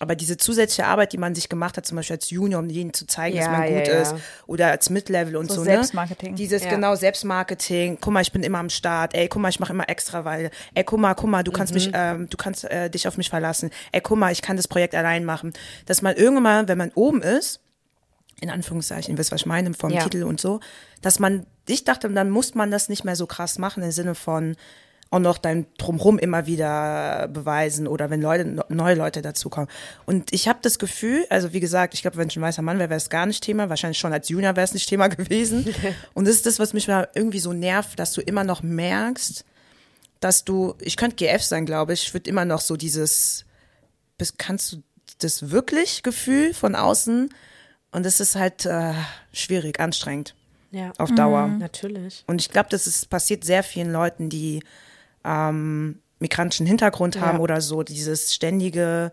Aber diese zusätzliche Arbeit, die man sich gemacht hat, zum Beispiel als Junior, um jedem zu zeigen, dass Ja, man ja, gut ja. ist, oder als Mid-Level und So so, Selbstmarketing. Ne? Dieses genau Selbstmarketing. Guck mal, ich bin immer am Start. Ey, guck mal, ich mache immer extra, weil, ey, guck mal, guck mal, du kannst mich, ähm, du kannst äh, dich auf mich verlassen. Ey, guck mal, ich kann das Projekt allein machen. Dass man irgendwann mal, wenn man oben ist, in Anführungszeichen, ihr wisst, was ich meine, vom. Titel und so, dass man, ich dachte, dann muss man das nicht mehr so krass machen, im Sinne von auch noch dein Drumrum immer wieder beweisen oder wenn Leute, neue Leute dazukommen. Und ich habe das Gefühl, also wie gesagt, ich glaube, wenn ich ein weißer Mann wäre, wäre es gar nicht Thema. Wahrscheinlich schon als Junior wäre es nicht Thema gewesen. und das ist das, was mich mal irgendwie so nervt, dass du immer noch merkst, dass du, ich könnte GF sein, glaube ich, ich würde immer noch so dieses, bist, kannst du das wirklich Gefühl von außen? Und das ist halt äh, schwierig, anstrengend Ja. auf Dauer. Natürlich. Und ich glaube, das ist passiert sehr vielen Leuten, die ähm, migrantischen Hintergrund haben Ja. oder so, dieses ständige,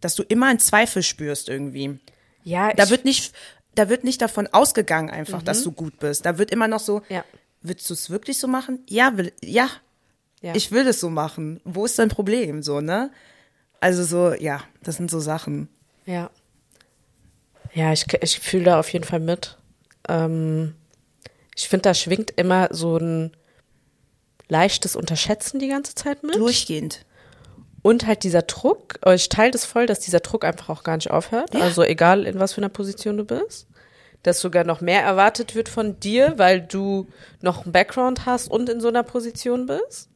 dass du immer einen Zweifel spürst irgendwie. Ja, Da wird nicht, da wird nicht davon ausgegangen einfach, dass du gut bist. Da wird immer noch so, Mhm. Ja. willst du es wirklich so machen? Ja, will, ja, ja. ich will das so machen. Wo ist dein Problem? So, ne? Also so, ja, das sind so Sachen. Ja. Ja, ich, ich fühle da auf jeden Fall mit. Ähm, ich finde, da schwingt immer so ein leichtes Unterschätzen die ganze Zeit mit. Durchgehend. Und halt dieser Druck. Ich teile das voll, dass dieser Druck einfach auch gar nicht aufhört. Also egal, in was für einer Position du bist. Dass sogar noch mehr erwartet wird von dir, weil du noch einen Background hast und in so einer Position bist.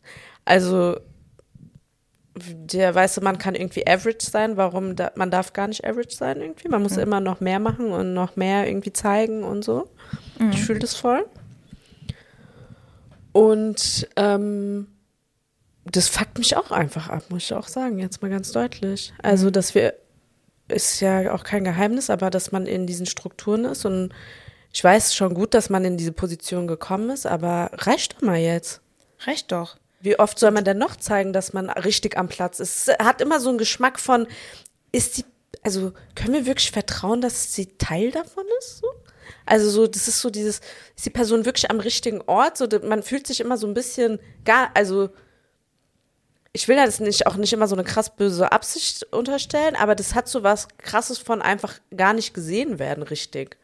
Also der weiße Mann kann irgendwie average sein. Warum? Da, man darf gar nicht average sein irgendwie. Man muss immer noch mehr machen und noch mehr irgendwie zeigen und so. Ich fühle das voll. Und ähm, das fuckt mich auch einfach ab, muss ich auch sagen, jetzt mal ganz deutlich. Also, dass wir, ist ja auch kein Geheimnis, aber dass man in diesen Strukturen ist und ich weiß schon gut, dass man in diese Position gekommen ist, aber reicht doch mal jetzt. Reicht doch. Wie oft soll man denn noch zeigen, dass man richtig am Platz ist? Es hat immer so einen Geschmack von, ist die, also können wir wirklich vertrauen, dass sie Teil davon ist? So? Also so, das ist so dieses, ist die Person wirklich am richtigen Ort? So, man fühlt sich immer so ein bisschen gar, also ich will das nicht auch nicht immer so eine krass böse Absicht unterstellen, aber das hat so was krasses von einfach gar nicht gesehen werden, richtig.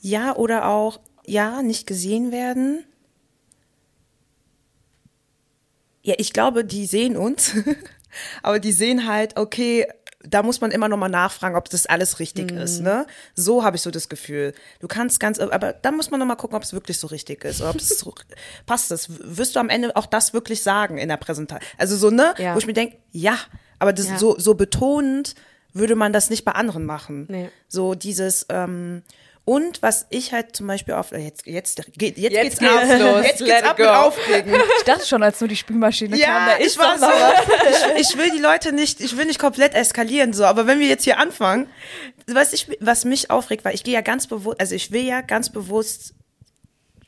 Ja, oder auch, ja, nicht gesehen werden. Ja, ich glaube, die sehen uns, aber die sehen halt, okay, da muss man immer noch mal nachfragen, ob das alles richtig ist, ne? So habe ich so das Gefühl. Du kannst ganz, aber da muss man noch mal gucken, ob es wirklich so richtig ist, oder ob es so, passt das? Wirst du am Ende auch das wirklich sagen in der Präsentation? Also so, ne? Ja. Wo ich mir denke, ja, aber das Ja. so, so betonend würde man das nicht bei anderen machen. Nee. So dieses, ähm, und was ich halt zum Beispiel auf, äh, jetzt, jetzt, geht, jetzt, Jetzt geht's geht's ab, los. jetzt geht's ab go. mit Aufregen. Ich dachte schon, als nur die Spülmaschine kam, Ja, da ist ich war so, ich, ich will die Leute nicht, ich will nicht komplett eskalieren, so, aber wenn wir jetzt hier anfangen, was ich, was mich aufregt, weil ich gehe ja ganz bewusst, also ich will ja ganz bewusst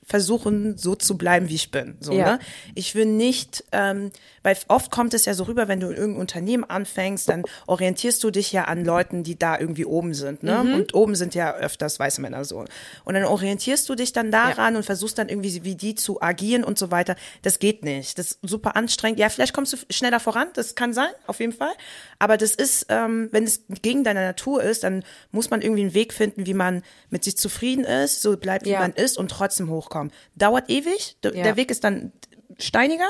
versuchen, so zu bleiben, wie ich bin. So, Ja. ne? Ich will nicht, ähm, weil oft kommt es ja so rüber, wenn du in irgendeinem Unternehmen anfängst, dann orientierst du dich ja an Leuten, die da irgendwie oben sind. Ne? Und oben sind ja öfters weiße Männer so. Und dann orientierst du dich dann daran und versuchst dann irgendwie wie die zu agieren und so weiter. Das geht nicht. Das ist super anstrengend. Ja, vielleicht kommst du schneller voran, das kann sein, auf jeden Fall. Aber das ist, ähm, wenn es gegen deine Natur ist, dann muss man irgendwie einen Weg finden, wie man mit sich zufrieden ist, so bleibt, wie Ja. man ist und trotzdem hochkommt. Dauert ewig. D Ja. Der Weg ist dann steiniger.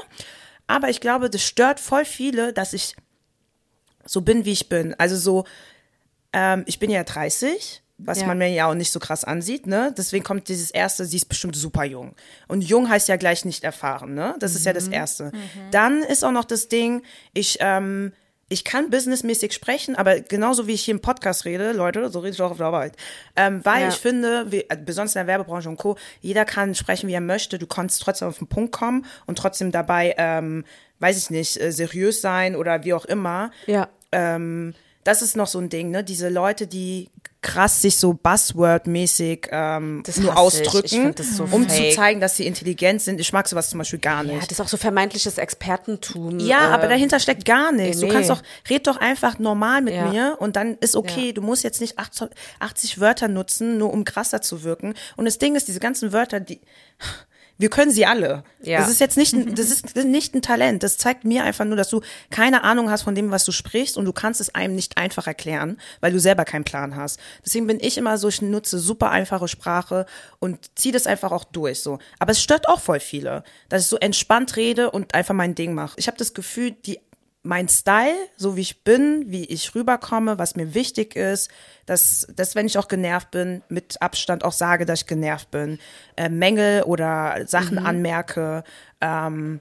Aber ich glaube, das stört voll viele, dass ich so bin, wie ich bin. Also so, ähm, ich bin ja 30, was Ja. man mir ja auch nicht so krass ansieht, ne? Deswegen kommt dieses erste, sie ist bestimmt super jung. Und jung heißt ja gleich nicht erfahren, ne? Das ist ja das erste. Dann ist auch noch das Ding, ich, ähm, ich kann businessmäßig sprechen, aber genauso wie ich hier im Podcast rede, Leute, so rede ich auch auf der Arbeit. Ähm, weil Ja. ich finde, wie, äh, besonders in der Werbebranche und Co., jeder kann sprechen, wie er möchte. Du kannst trotzdem auf den Punkt kommen und trotzdem dabei, ähm, weiß ich nicht, äh, seriös sein oder wie auch immer Ja. ähm, das ist noch so ein Ding, ne? Diese Leute, die krass sich so Buzzword-mäßig ähm, Das nur ausdrücken, so um fake. zu zeigen, dass sie intelligent sind. Ich mag sowas zum Beispiel gar Ja, nicht. das ist auch so vermeintliches Expertentum. Ja, äh, aber dahinter steckt gar nichts. nee. Du kannst doch, red doch einfach normal mit Ja. mir und dann ist okay. Ja. Du musst jetzt nicht 80, 80 Wörter nutzen, nur um krasser zu wirken. Und das Ding ist, diese ganzen Wörter, die, wir können sie alle. Ja. Das ist jetzt nicht, ein, das ist nicht ein Talent. Das zeigt mir einfach nur, dass du keine Ahnung hast von dem, was du sprichst und du kannst es einem nicht einfach erklären, weil du selber keinen Plan hast. Deswegen bin ich immer so, ich nutze super einfache Sprache und ziehe das einfach auch durch, so. Aber es stört auch voll viele, dass ich so entspannt rede und einfach mein Ding mache. Ich habe das Gefühl, die mein Style, so wie ich bin, wie ich rüberkomme, was mir wichtig ist, dass, dass wenn ich auch genervt bin, mit Abstand auch sage, dass ich genervt bin, äh, Mängel oder Sachen anmerke, ähm,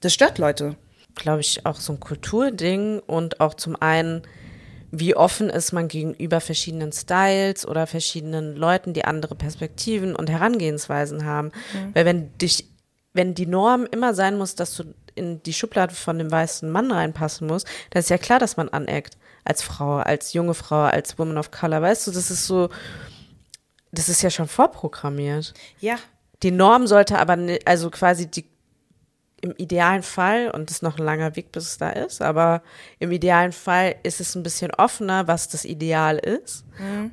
das stört Leute. glaube ich, auch so ein Kulturding und auch zum einen, wie offen ist man gegenüber verschiedenen Styles oder verschiedenen Leuten, die andere Perspektiven und Herangehensweisen haben. Weil wenn dich, wenn die Norm immer sein muss, dass du in die Schublade von dem weißen Mann reinpassen musst, dann ist ja klar, dass man aneckt. Als Frau, als junge Frau, als Woman of Color. Weißt du, das ist so, das ist ja schon vorprogrammiert. Ja. Die Norm sollte aber, also quasi die, im idealen Fall, und das ist noch ein langer Weg, bis es da ist, aber im idealen Fall ist es ein bisschen offener, was das Ideal ist,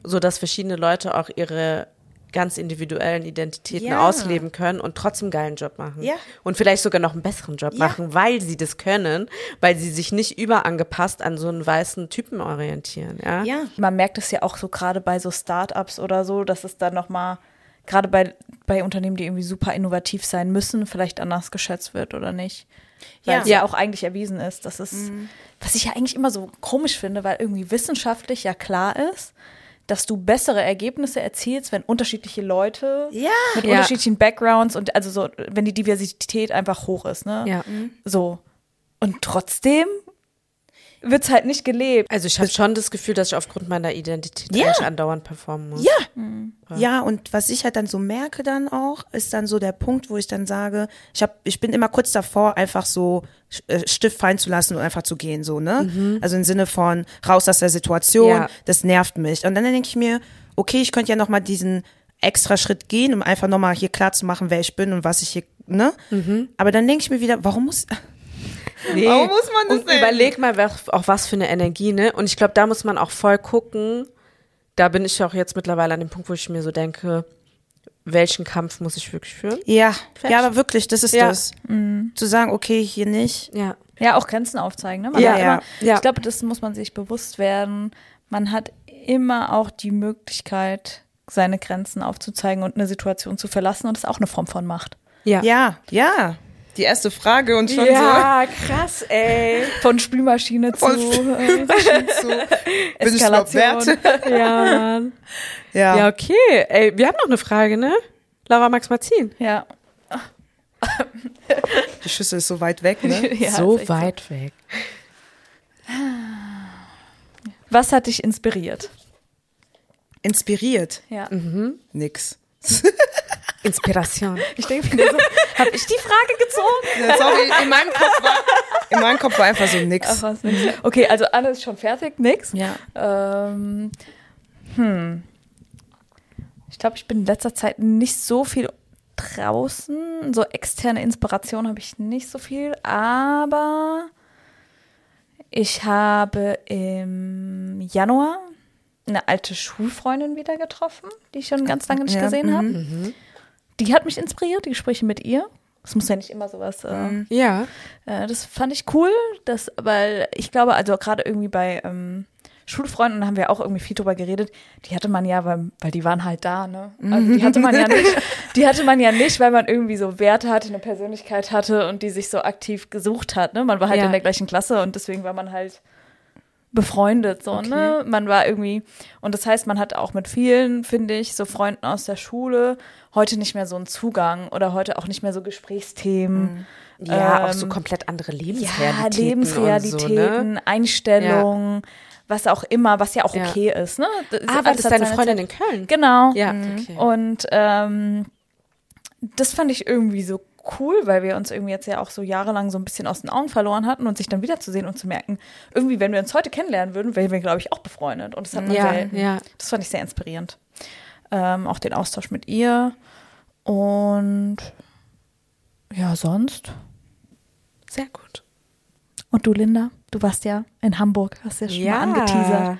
so dass verschiedene Leute auch ihre ganz individuellen Identitäten Ja. ausleben können und trotzdem einen geilen Job machen. Ja. Und vielleicht sogar noch einen besseren Job Ja. machen, weil sie das können, weil sie sich nicht überangepasst an so einen weißen Typen orientieren, ja? Ja. Man merkt es ja auch so gerade bei so Startups oder so, dass es dann nochmal, gerade bei, bei Unternehmen, die irgendwie super innovativ sein müssen, vielleicht anders geschätzt wird oder nicht. Weil Ja. es ja auch eigentlich erwiesen ist, dass es, was ich ja eigentlich immer so komisch finde, weil irgendwie wissenschaftlich ja klar ist, dass du bessere Ergebnisse erzielst, wenn unterschiedliche Leute Ja. mit Ja. unterschiedlichen Backgrounds und also so, wenn die Diversität einfach hoch ist, ne? Ja. So. Und trotzdem wird's halt nicht gelebt. Also ich habe schon das Gefühl, dass ich aufgrund meiner Identität Ja. eigentlich andauernd performen muss. Ja. Ja, und was ich halt dann so merke dann auch, ist dann so der Punkt, wo ich dann sage, ich hab, ich bin immer kurz davor, einfach so äh, Stift fallen zu lassen und einfach zu gehen, so, ne? Also im Sinne von raus aus der Situation, Ja. das nervt mich. Und dann denke ich mir, okay, ich könnte ja nochmal diesen extra Schritt gehen, um einfach nochmal hier klar zu machen, wer ich bin und was ich hier, ne? Aber dann denke ich mir wieder, warum muss, Nee. Warum muss man das Und denn? überleg mal, wer- auch was für eine Energie, ne? Und ich glaube, da muss man auch voll gucken. Da bin ich auch jetzt mittlerweile an dem Punkt, wo ich mir so denke, welchen Kampf muss ich wirklich führen. Ja, Fertig. ja, aber wirklich, das ist Ja. das. Zu sagen, okay, hier nicht. Ja. Ja, auch Grenzen aufzeigen. Ne? Man Ja, ja, immer, ja. Ich glaube, das muss man sich bewusst werden. Man hat immer auch die Möglichkeit, seine Grenzen aufzuzeigen und eine Situation zu verlassen. Und das ist auch eine Form von Macht. Ja. Ja, ja. Die erste Frage und schon Ja, krass, ey. Von Spülmaschine zu Von äh, so. Bin ich überhaupt Eskalation. wert? Ja, Mann. Ja. Ja, okay. Ey, wir haben noch eine Frage, ne? Laura Max Marzin. Ja. Die Schüssel ist so weit weg, ne? ja so weit weg. Was hat dich inspiriert? Inspiriert. Ja. Nix. Inspiration. Ich denke mir so, habe ich die Frage gezogen? Ja, sorry, in meinem Kopf war, in meinem Kopf war einfach so nix. Ach was, nix. Okay, also ist schon fertig, nix. Ja. Ähm, hm. Ich glaube, ich bin in letzter Zeit nicht so viel draußen. So externe Inspiration habe ich nicht so viel, aber ich habe im Januar eine alte Schulfreundin wieder getroffen, die ich schon ganz lange nicht Ja, gesehen mhm. habe. Die hat mich inspiriert, die Gespräche mit ihr. Es muss ja nicht immer sowas äh, Ja. äh, das fand ich cool, das, weil ich glaube, also gerade irgendwie bei ähm, Schulfreunden haben wir auch irgendwie viel drüber geredet. Die hatte man ja, weil, weil die waren halt da, ne? Also die hatte man ja nicht, die hatte man ja nicht, weil man irgendwie so Werte hatte, eine Persönlichkeit hatte und die sich so aktiv gesucht hat, ne? Man war halt Ja. in der gleichen Klasse und deswegen war man halt befreundet, so, ne? Man war irgendwie, und das heißt, man hat auch mit vielen, finde ich, so Freunden aus der Schule heute nicht mehr so einen Zugang oder heute auch nicht mehr so Gesprächsthemen. Ja, auch Ähm, so komplett andere Ja, Lebensrealitäten. Lebensrealitäten, Und so, ne? Einstellungen, was auch immer, was ja auch Ja. okay ist. Ne? Das Ah, alles das deine Freundin Zeit. in Köln? Genau. Ja, okay. Und ähm, das fand ich irgendwie so cool, weil wir uns irgendwie jetzt ja auch so jahrelang so ein bisschen aus den Augen verloren hatten und sich dann wiederzusehen und zu merken, irgendwie, wenn wir uns heute kennenlernen würden, wären wir, glaube ich, auch befreundet. Und das hat man Ja, ja. Das fand ich sehr inspirierend. Ähm, auch den Austausch mit ihr. Und ja, sonst. Sehr gut. Und du, Linda? Du warst ja in Hamburg, hast ja schon mal angeteasert.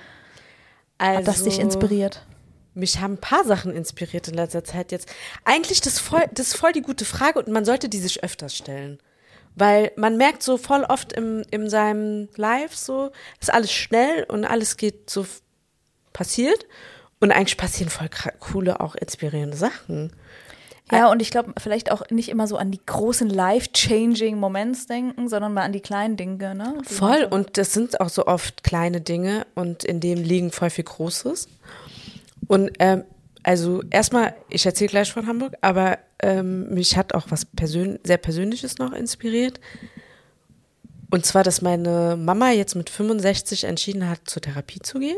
Also, Hat das dich inspiriert? Mich haben ein paar Sachen inspiriert in letzter Zeit jetzt. Eigentlich das voll, das ist voll die gute Frage und man sollte die sich öfters stellen. Weil man merkt so voll oft im, in seinem Live so, ist alles schnell und alles geht so passiert. Und eigentlich passieren voll coole, auch inspirierende Sachen. Ja, und ich glaube, vielleicht auch nicht immer so an die großen life-changing Moments denken, sondern mal an die kleinen Dinge, ne? Die Voll, und das sind auch so oft kleine Dinge und in dem liegen voll viel Großes. Und ähm, also erstmal, ich erzähle gleich von Hamburg, aber ähm, mich hat auch was persön sehr Persönliches noch inspiriert. Und zwar, dass meine Mama jetzt mit 65 entschieden hat, zur Therapie zu gehen.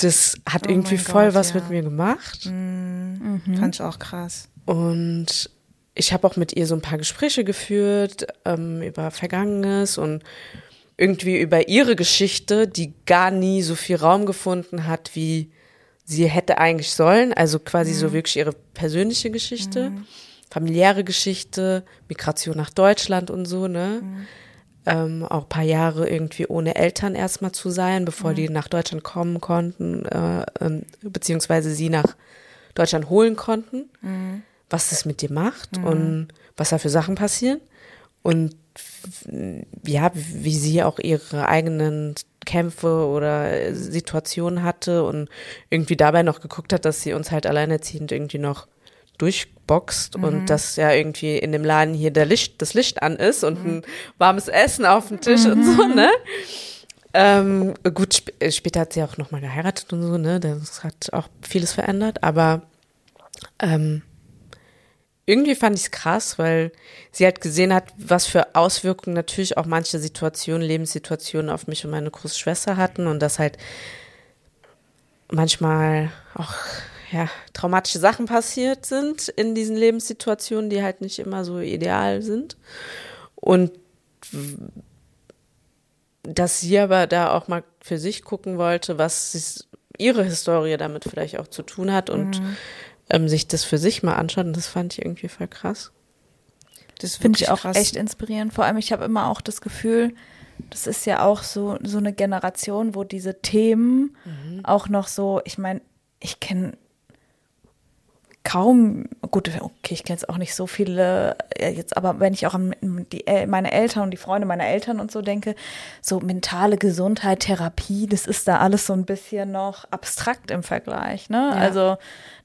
Das hat Oh irgendwie voll Gott, was ja. mit mir gemacht. Fand ich auch krass. Und ich habe auch mit ihr so ein paar Gespräche geführt ähm, über Vergangenes und irgendwie über ihre Geschichte, die gar nie so viel Raum gefunden hat, wie sie hätte eigentlich sollen. Also quasi so wirklich ihre persönliche Geschichte, familiäre Geschichte, Migration nach Deutschland und so, ne? Ähm, auch ein paar Jahre irgendwie ohne Eltern erstmal zu sein, bevor die nach Deutschland kommen konnten, äh, ähm, beziehungsweise sie nach Deutschland holen konnten, was das mit dir macht und was da für Sachen passieren. Und ja, wie sie auch ihre eigenen Kämpfe oder Situationen hatte und irgendwie dabei noch geguckt hat, dass sie uns halt alleinerziehend irgendwie noch durchboxt und dass ja irgendwie in dem Laden hier der Licht, das Licht an ist und ein warmes Essen auf dem Tisch und so, ne? Ähm, gut, sp äh, später hat sie auch nochmal geheiratet und so, ne? Das hat auch vieles verändert, aber ähm, irgendwie fand ich es krass, weil sie halt gesehen hat, was für Auswirkungen natürlich auch manche Situationen, Lebenssituationen auf mich und meine große Schwester hatten und dass halt manchmal auch ja, traumatische Sachen passiert sind in diesen Lebenssituationen, die halt nicht immer so ideal sind. Und dass sie aber da auch mal für sich gucken wollte, was ihre Historie damit vielleicht auch zu tun hat und ähm, sich das für sich mal anschaut. Und das fand ich irgendwie voll krass. Das Finde ich auch krass. echt inspirierend. Vor allem, ich habe immer auch das Gefühl, das ist ja auch so, so eine Generation, wo diese Themen auch noch so, ich meine, ich kenne kaum, gut, okay, ich kenne jetzt auch nicht so viele äh, jetzt, aber wenn ich auch an die, meine Eltern und die Freunde meiner Eltern und so denke, so mentale Gesundheit, Therapie, das ist da alles so ein bisschen noch abstrakt im Vergleich. Ne? Ja. Also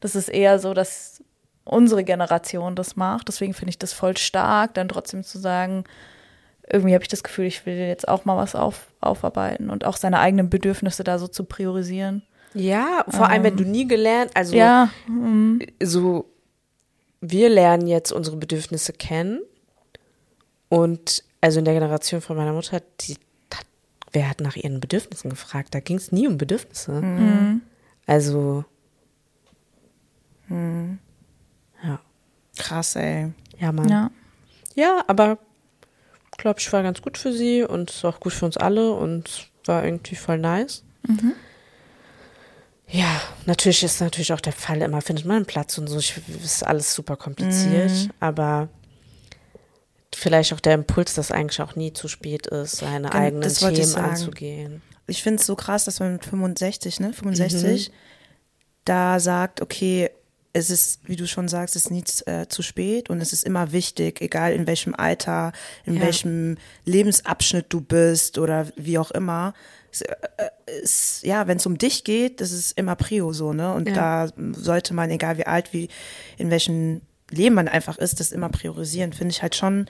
das ist eher so, dass unsere Generation das macht. Deswegen finde ich das voll stark, dann trotzdem zu sagen, irgendwie habe ich das Gefühl, ich will jetzt auch mal was auf, aufarbeiten und auch seine eigenen Bedürfnisse da so zu priorisieren. Ja, vor allem, wenn du nie gelernt, also Ja, mhm. so, wir lernen jetzt unsere Bedürfnisse kennen. Und also in der Generation von meiner Mutter, die hat, wer hat nach ihren Bedürfnissen gefragt? Da ging es nie um Bedürfnisse. Mhm. Also, ja. Krass, ey. Ja, Mann. Ja, ja. aber glaube ich, war ganz gut für sie und ist auch gut für uns alle und war irgendwie voll nice. Ja, natürlich ist natürlich auch der Fall immer, findet man einen Platz und so. Ich, ist alles super kompliziert, aber vielleicht auch der Impuls, dass eigentlich auch nie zu spät ist, seine Gen- eigenen ich Themen sagen. anzugehen. Ich finde es so krass, dass man mit 65, ne, 65, da sagt, okay, es ist, wie du schon sagst, es ist nie äh, zu spät und es ist immer wichtig, egal in welchem Alter, in Ja. welchem Lebensabschnitt du bist oder wie auch immer. Äh, es, ja, wenn es um dich geht, das ist immer Prio so, ne? Und Ja. da sollte man, egal wie alt, wie in welchem Leben man einfach ist, das immer priorisieren. Finde ich halt schon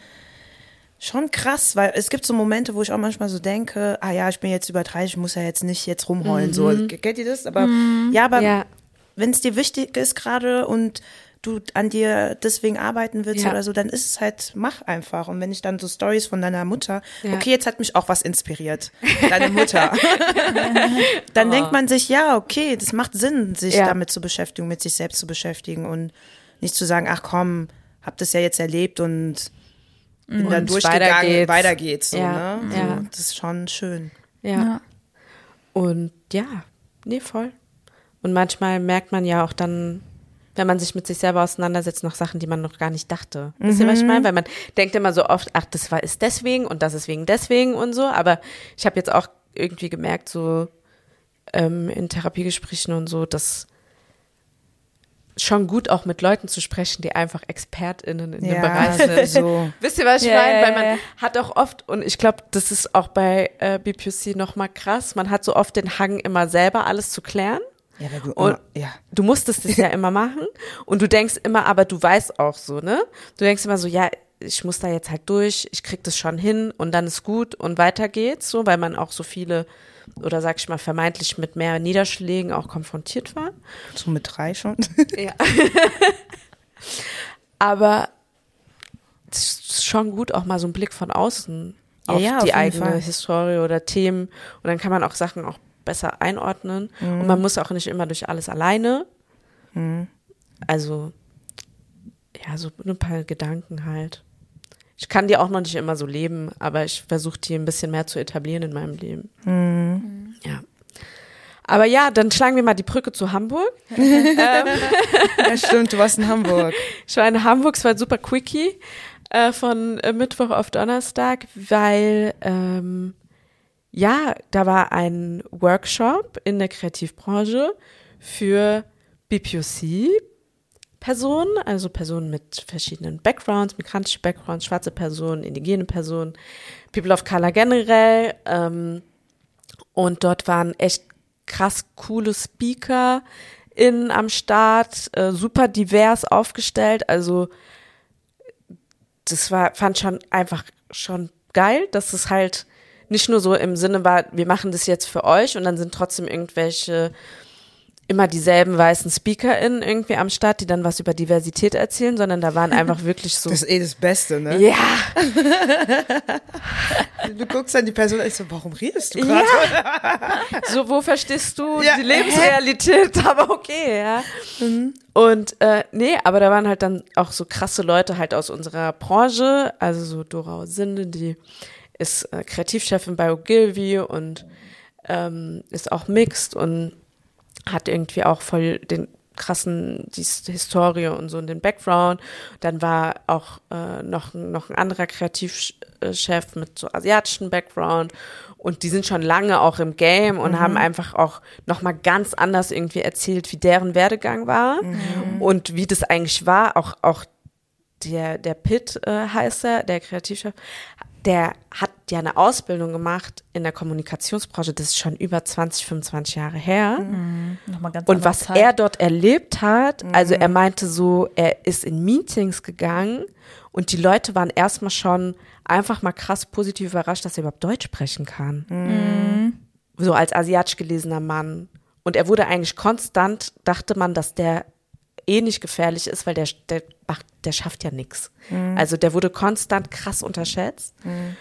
schon krass, weil es gibt so Momente, wo ich auch manchmal so denke, ah ja, ich bin jetzt über 30, ich muss ja jetzt nicht jetzt rumheulen, so. Kennt ihr das? Aber, ja, aber Ja. wenn es dir wichtig ist gerade und du an dir deswegen arbeiten willst Ja. oder so, dann ist es halt, mach einfach. Und wenn ich dann so Stories von deiner Mutter, Ja. okay, jetzt hat mich auch was inspiriert, deine Mutter. dann denkt man sich, ja, okay, das macht Sinn, sich Ja. damit zu beschäftigen, mit sich selbst zu beschäftigen und nicht zu sagen, ach komm, hab das ja jetzt erlebt und bin dann Und durchgegangen, weiter geht's. weiter geht's, so, Ja, ne? ja. Das ist schon schön. Ja. Ja. Und ja, nee, voll. Und manchmal merkt man ja auch dann, wenn man sich mit sich selber auseinandersetzt, noch Sachen, die man noch gar nicht dachte. Wisst ihr, was ich meine? Weil man denkt immer so oft, ach, das war ist deswegen und das ist wegen deswegen und so. Aber ich habe jetzt auch irgendwie gemerkt, so ähm, in Therapiegesprächen und so, dass schon gut auch mit Leuten zu sprechen, die einfach ExpertInnen in dem Bereich sind. so. Wisst ihr, was ich Ja, meine? ja, Weil ja, man ja. hat auch oft, und ich glaube, das ist auch bei äh, BPC nochmal krass, man hat so oft den Hang, immer selber alles zu klären. Ja, du Und ja. du musstest es ja immer machen. Und du denkst immer, aber du weißt auch so, ne? Du denkst immer so, ja, ich muss da jetzt halt durch, ich krieg das schon hin und dann ist gut und weiter geht's, so, weil man auch so viele, oder sag ich mal, vermeintlich mit mehr Niederschlägen auch konfrontiert war. So mit drei schon. Ja. Aber es ist schon gut, auch mal so einen Blick von außen Ja, auf ja, auf die jeden eigene Fall. Historie oder Themen. Und dann kann man auch Sachen auch besser einordnen. Mhm. Und man muss auch nicht immer durch alles alleine. Also, ja, so ein paar Gedanken halt. Ich kann die auch noch nicht immer so leben, aber ich versuche die ein bisschen mehr zu etablieren in meinem Leben. Mhm. Ja. Aber ja, dann schlagen wir mal die Brücke zu Hamburg. ja, stimmt, du warst in Hamburg. Ich war in Hamburg, es war super Quickie äh, von äh, Mittwoch auf Donnerstag, weil ähm, ja, da war ein Workshop in der Kreativbranche für BPOC Personen, also Personen mit verschiedenen Backgrounds, migrantische Backgrounds, schwarze Personen, indigene Personen, People of Color generell. Ähm, und dort waren echt krass coole Speaker in am Start, äh, super divers aufgestellt. Also das war, fand schon einfach schon geil, dass es halt nicht nur so im Sinne war, wir machen das jetzt für euch und dann sind trotzdem irgendwelche immer dieselben weißen SpeakerInnen irgendwie am Start, die dann was über Diversität erzählen, sondern da waren einfach wirklich so. Das ist eh das Beste, ne? ja, Du guckst dann die Person und ich so, warum redest du gerade? so wo verstehst du Ja, die Lebensrealität, aber okay, ja. Und äh, nee, aber da waren halt dann auch so krasse Leute halt aus unserer Branche, also so Dora Sinde, die ist äh, Kreativchefin bei Ogilvy und ähm, ist auch mixed und hat irgendwie auch voll den krassen die Historie und so in den Background. Dann war auch äh, noch, noch ein anderer Kreativchef mit so asiatischen Background und die sind schon lange auch im Game und mhm. haben einfach auch noch mal ganz anders irgendwie erzählt, wie deren Werdegang war mhm. und wie das eigentlich war. Auch auch der der Pitt äh, heißt er, der Kreativchef, der hat ja eine Ausbildung gemacht in der Kommunikationsbranche, das ist schon über 20, 25 Jahre her. Mhm. Und was Zeit. er dort erlebt hat, mhm. also er meinte so, er ist in Meetings gegangen und die Leute waren erstmal schon einfach mal krass positiv überrascht, dass er überhaupt Deutsch sprechen kann. Mhm. So als asiatisch gelesener Mann. Und er wurde eigentlich konstant, dachte man, dass der eh nicht gefährlich ist, weil der, der, der schafft ja nichts. Mhm. Also der wurde konstant krass unterschätzt. Mhm.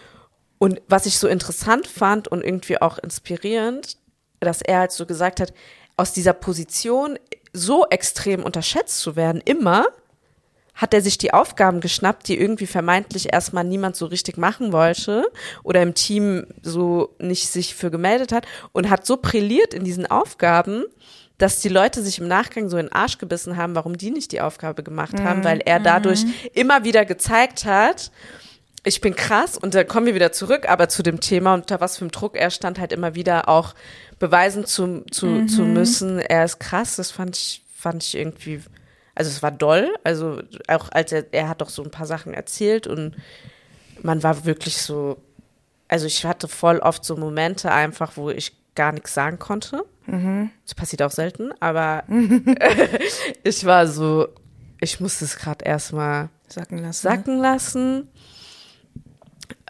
Und was ich so interessant fand und irgendwie auch inspirierend, dass er halt so gesagt hat, aus dieser Position so extrem unterschätzt zu werden, immer, hat er sich die Aufgaben geschnappt, die irgendwie vermeintlich erstmal niemand so richtig machen wollte oder im Team so nicht sich für gemeldet hat und hat so brilliert in diesen Aufgaben, dass die Leute sich im Nachgang so in den Arsch gebissen haben, warum die nicht die Aufgabe gemacht haben, mhm. weil er dadurch mhm. immer wieder gezeigt hat, ich bin krass und da kommen wir wieder zurück, aber zu dem Thema unter was für einem Druck er stand halt immer wieder auch beweisen zu, zu, mhm. zu müssen, er ist krass, das fand ich, fand ich irgendwie, also es war doll, also auch als er, er hat doch so ein paar Sachen erzählt und man war wirklich so, also ich hatte voll oft so Momente einfach, wo ich gar nichts sagen konnte. Mhm. Das passiert auch selten, aber ich war so, ich musste es gerade erstmal sacken lassen. Sacken lassen.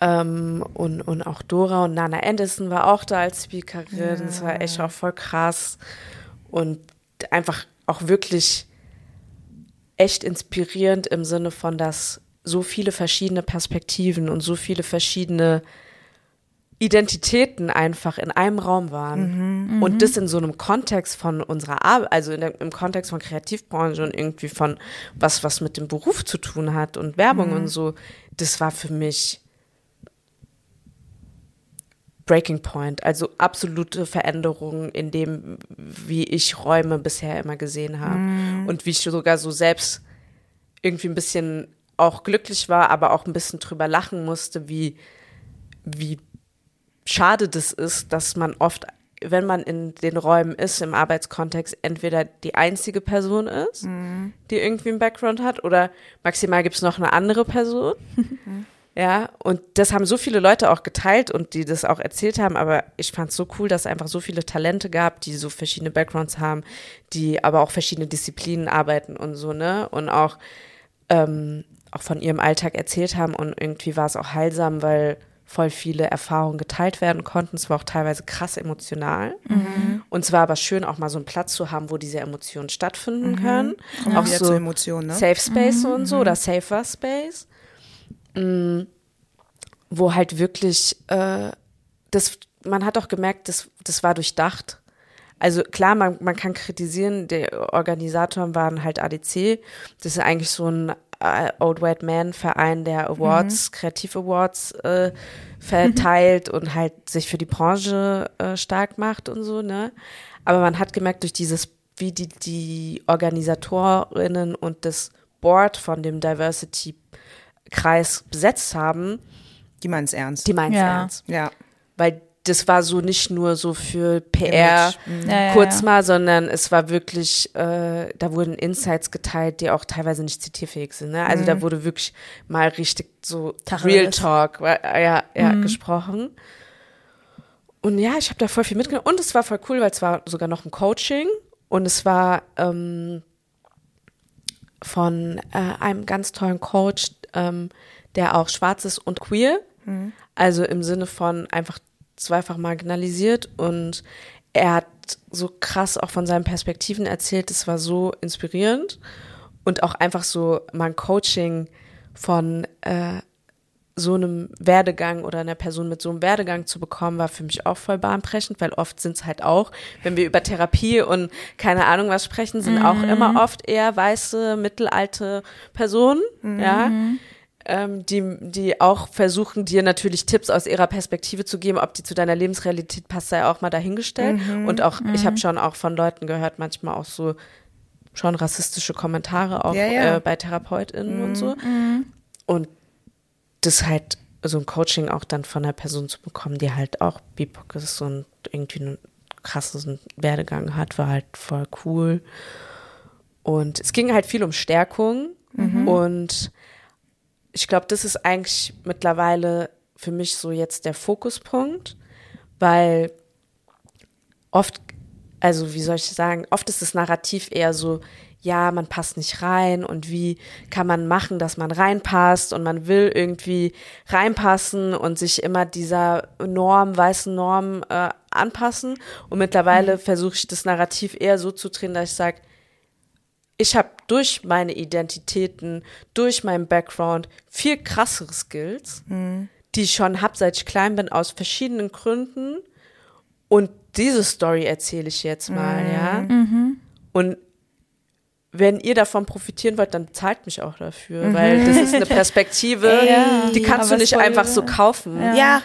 Ähm, und, und auch Dora und Nana Anderson war auch da als Speakerin. Ja. Das war echt auch voll krass. Und einfach auch wirklich echt inspirierend im Sinne von, dass so viele verschiedene Perspektiven und so viele verschiedene Identitäten einfach in einem Raum waren. Mhm, und das in so einem Kontext von unserer Arbeit, also der, im Kontext von Kreativbranche und irgendwie von was, was mit dem Beruf zu tun hat und Werbung mhm. und so, das war für mich Breaking Point, also absolute Veränderungen in dem, wie ich Räume bisher immer gesehen habe. Mm. Und wie ich sogar so selbst irgendwie ein bisschen auch glücklich war, aber auch ein bisschen drüber lachen musste, wie, wie schade das ist, dass man oft, wenn man in den Räumen ist, im Arbeitskontext, entweder die einzige Person ist, mm. die irgendwie einen Background hat, oder maximal gibt es noch eine andere Person. Ja, und das haben so viele Leute auch geteilt und die das auch erzählt haben, aber ich fand es so cool, dass es einfach so viele Talente gab, die so verschiedene Backgrounds haben, die aber auch verschiedene Disziplinen arbeiten und so, ne? Und auch, ähm, auch von ihrem Alltag erzählt haben und irgendwie war es auch heilsam, weil voll viele Erfahrungen geteilt werden konnten. Es war auch teilweise krass emotional. Mhm. Und es war aber schön, auch mal so einen Platz zu haben, wo diese Emotionen stattfinden mhm. können. Kommen auch so Emotionen, ne? Safe Space mhm. und so oder Safer Space. Mm, wo halt wirklich, äh, das, man hat auch gemerkt, das, das war durchdacht. Also klar, man, man kann kritisieren, die Organisatoren waren halt ADC. Das ist eigentlich so ein Old White Man Verein, der Awards, mhm. Kreativ Awards äh, verteilt mhm. und halt sich für die Branche äh, stark macht und so, ne? Aber man hat gemerkt, durch dieses, wie die, die Organisatorinnen und das Board von dem Diversity Kreis besetzt haben. Die meinen es ernst. Die meinen es ja. ernst. Ja. Weil das war so nicht nur so für PR mhm. ja, kurz mal, sondern es war wirklich, äh, da wurden Insights geteilt, die auch teilweise nicht zitierfähig sind. Ne? Also mhm. da wurde wirklich mal richtig so Tacheles. Real Talk ja, ja, mhm. gesprochen. Und ja, ich habe da voll viel mitgenommen. Und es war voll cool, weil es war sogar noch ein Coaching und es war ähm, von äh, einem ganz tollen Coach, ähm, der auch schwarz ist und queer. Mhm. Also im Sinne von einfach zweifach marginalisiert und er hat so krass auch von seinen Perspektiven erzählt, es war so inspirierend und auch einfach so mein Coaching von äh, so einem Werdegang oder einer Person mit so einem Werdegang zu bekommen, war für mich auch voll bahnbrechend, weil oft sind es halt auch, wenn wir über Therapie und keine Ahnung was sprechen, sind mhm. auch immer oft eher weiße, mittelalte Personen, mhm. ja, ähm, die, die auch versuchen, dir natürlich Tipps aus ihrer Perspektive zu geben, ob die zu deiner Lebensrealität passt, sei auch mal dahingestellt. Mhm. Und auch, ich habe mhm. schon auch von Leuten gehört, manchmal auch so, schon rassistische Kommentare auch Ja, ja. Äh, bei TherapeutInnen und so. Und das halt so ein Coaching auch dann von einer Person zu bekommen, die halt auch BIPOC ist und irgendwie einen krassen Werdegang hat, war halt voll cool. Und es ging halt viel um Stärkung und ich glaube, das ist eigentlich mittlerweile für mich so jetzt der Fokuspunkt, weil oft, also wie soll ich sagen, oft ist das Narrativ eher so, ja, man passt nicht rein und wie kann man machen, dass man reinpasst und man will irgendwie reinpassen und sich immer dieser Norm, weißen Norm äh, anpassen. Und mittlerweile versuche ich das Narrativ eher so zu drehen, dass ich sage, ich habe durch meine Identitäten, durch meinen Background viel krassere Skills, die ich schon hab, seit ich klein bin, aus verschiedenen Gründen. Und diese Story erzähle ich jetzt mal, ja. Und wenn ihr davon profitieren wollt, dann zahlt mich auch dafür, weil das ist eine Perspektive, Ey, die kannst du nicht einfach so kaufen. Ja. Ja,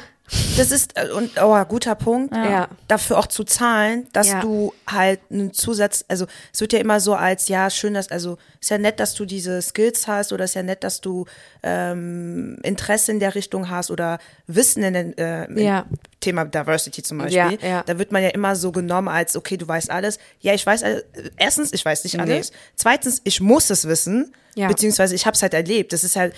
das ist, äh, und, oh, guter Punkt. Ja. Dafür auch zu zahlen, dass Ja. du halt einen Zusatz, also es wird ja immer so als, ja, schön, dass, also ist ja nett, dass du diese Skills hast oder ist ja nett, dass du ähm, Interesse in der Richtung hast oder Wissen in den äh, in Ja. Thema Diversity zum Beispiel. ja. Da wird man ja immer so genommen als, okay, du weißt alles. Ja, ich weiß, alles. erstens, ich weiß nicht Nee. alles. Zweitens, ich muss es wissen, Ja. beziehungsweise ich habe es halt erlebt. Das ist halt,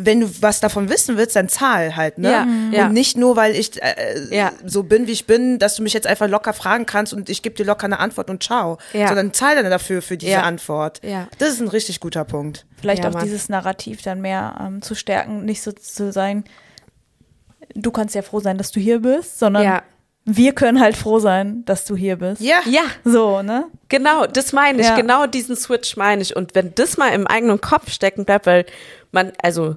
wenn du was davon wissen willst, dann zahl halt, ne? Ja, Mhm. ja. Und nicht nur, weil ich äh, Ja. so bin, wie ich bin, dass du mich jetzt einfach locker fragen kannst und ich gebe dir locker eine Antwort und ciao. Ja. Sondern zahl dann dafür für diese Ja. Antwort. Ja. Das ist ein richtig guter Punkt. Vielleicht Ja, auch Mann. dieses Narrativ dann mehr ähm, zu stärken, nicht so zu sein, du kannst ja froh sein, dass du hier bist, sondern Ja. wir können halt froh sein, dass du hier bist. Ja. Ja, So, ne? Genau, das meine ich, Ja. genau diesen Switch meine ich. Und wenn das mal im eigenen Kopf stecken bleibt, weil man, also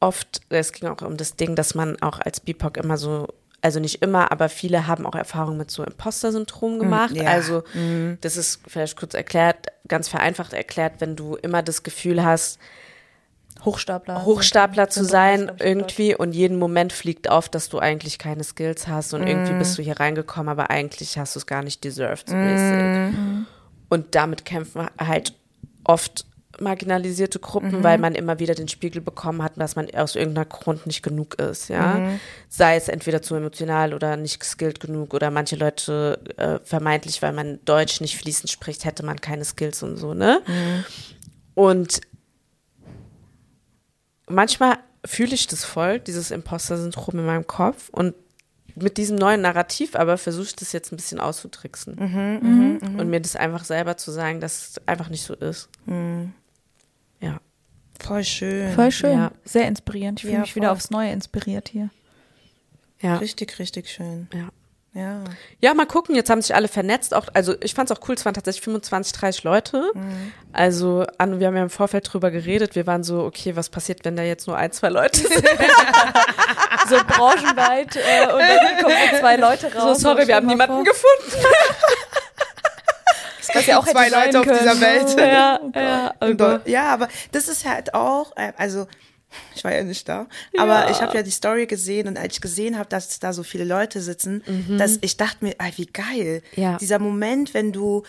oft, es ging auch um das Ding, dass man auch als BIPOC immer so, also nicht immer, aber viele haben auch Erfahrungen mit so Imposter-Syndrom gemacht. ja. Also das ist vielleicht kurz erklärt, ganz vereinfacht erklärt, wenn du immer das Gefühl hast, Hochstapler. Hochstapler zu sein irgendwie und jeden Moment fliegt auf, dass du eigentlich keine Skills hast und irgendwie bist du hier reingekommen, aber eigentlich hast du es gar nicht deserved so mäßig. Und damit kämpfen halt oft marginalisierte Gruppen, weil man immer wieder den Spiegel bekommen hat, dass man aus irgendeiner Grund nicht genug ist, ja. Sei es entweder zu emotional oder nicht skilled genug oder manche Leute äh, vermeintlich, weil man Deutsch nicht fließend spricht, hätte man keine Skills und so, ne? Und manchmal fühle ich das voll, dieses Imposter-Syndrom in meinem Kopf und mit diesem neuen Narrativ aber versuche ich das jetzt ein bisschen auszutricksen und mir das einfach selber zu sagen, dass es einfach nicht so ist. Ja. Voll schön. Voll schön. Ja. Sehr inspirierend. Ich fühle Ja, mich wieder voll. aufs Neue inspiriert hier. Ja. Richtig, richtig schön. Ja. Ja. Ja, mal gucken, jetzt haben sich alle vernetzt. Auch, also ich fand es auch cool, es waren tatsächlich 25, 30 Leute. Also an, wir haben ja im Vorfeld drüber geredet. Wir waren so, okay, was passiert, wenn da jetzt nur ein, zwei Leute sind? So branchenweit äh, und dann kommen so zwei Leute So, raus. sorry, Und wir haben niemanden vor, gefunden. was ja auch zwei Leute auf können. dieser Welt. Ja, ja. Deu- Ja, aber das ist halt auch, äh, also ich war ja nicht da, aber ich habe ja die Story gesehen und als ich gesehen habe, dass da so viele Leute sitzen, dass ich dachte mir, ah, wie geil. Ja. Dieser Moment, wenn du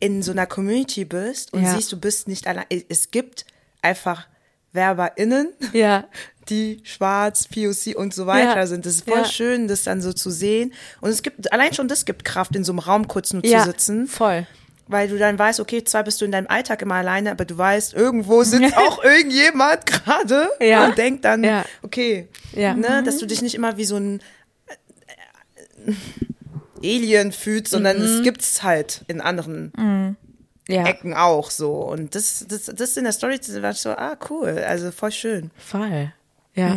in so einer Community bist und Ja. siehst, du bist nicht allein. Es gibt einfach WerberInnen, Ja. die schwarz, POC und so weiter Ja. sind. Das ist voll Ja. schön, das dann so zu sehen. Und es gibt, allein schon das gibt Kraft, in so einem Raum kurz nur ja. zu sitzen Voll. Weil du dann weißt, okay, zwar bist du in deinem Alltag immer alleine, aber du weißt, irgendwo sitzt auch irgendjemand gerade Ja. und denkt dann, Ja. okay, Ja. ne, dass du dich nicht immer wie so ein äh, Alien fühlst, sondern Mhm. es gibt's halt in anderen Ja. Ecken auch so. Und das, das, das in der Story war ich so, ah, cool, also voll schön. Voll. Ja.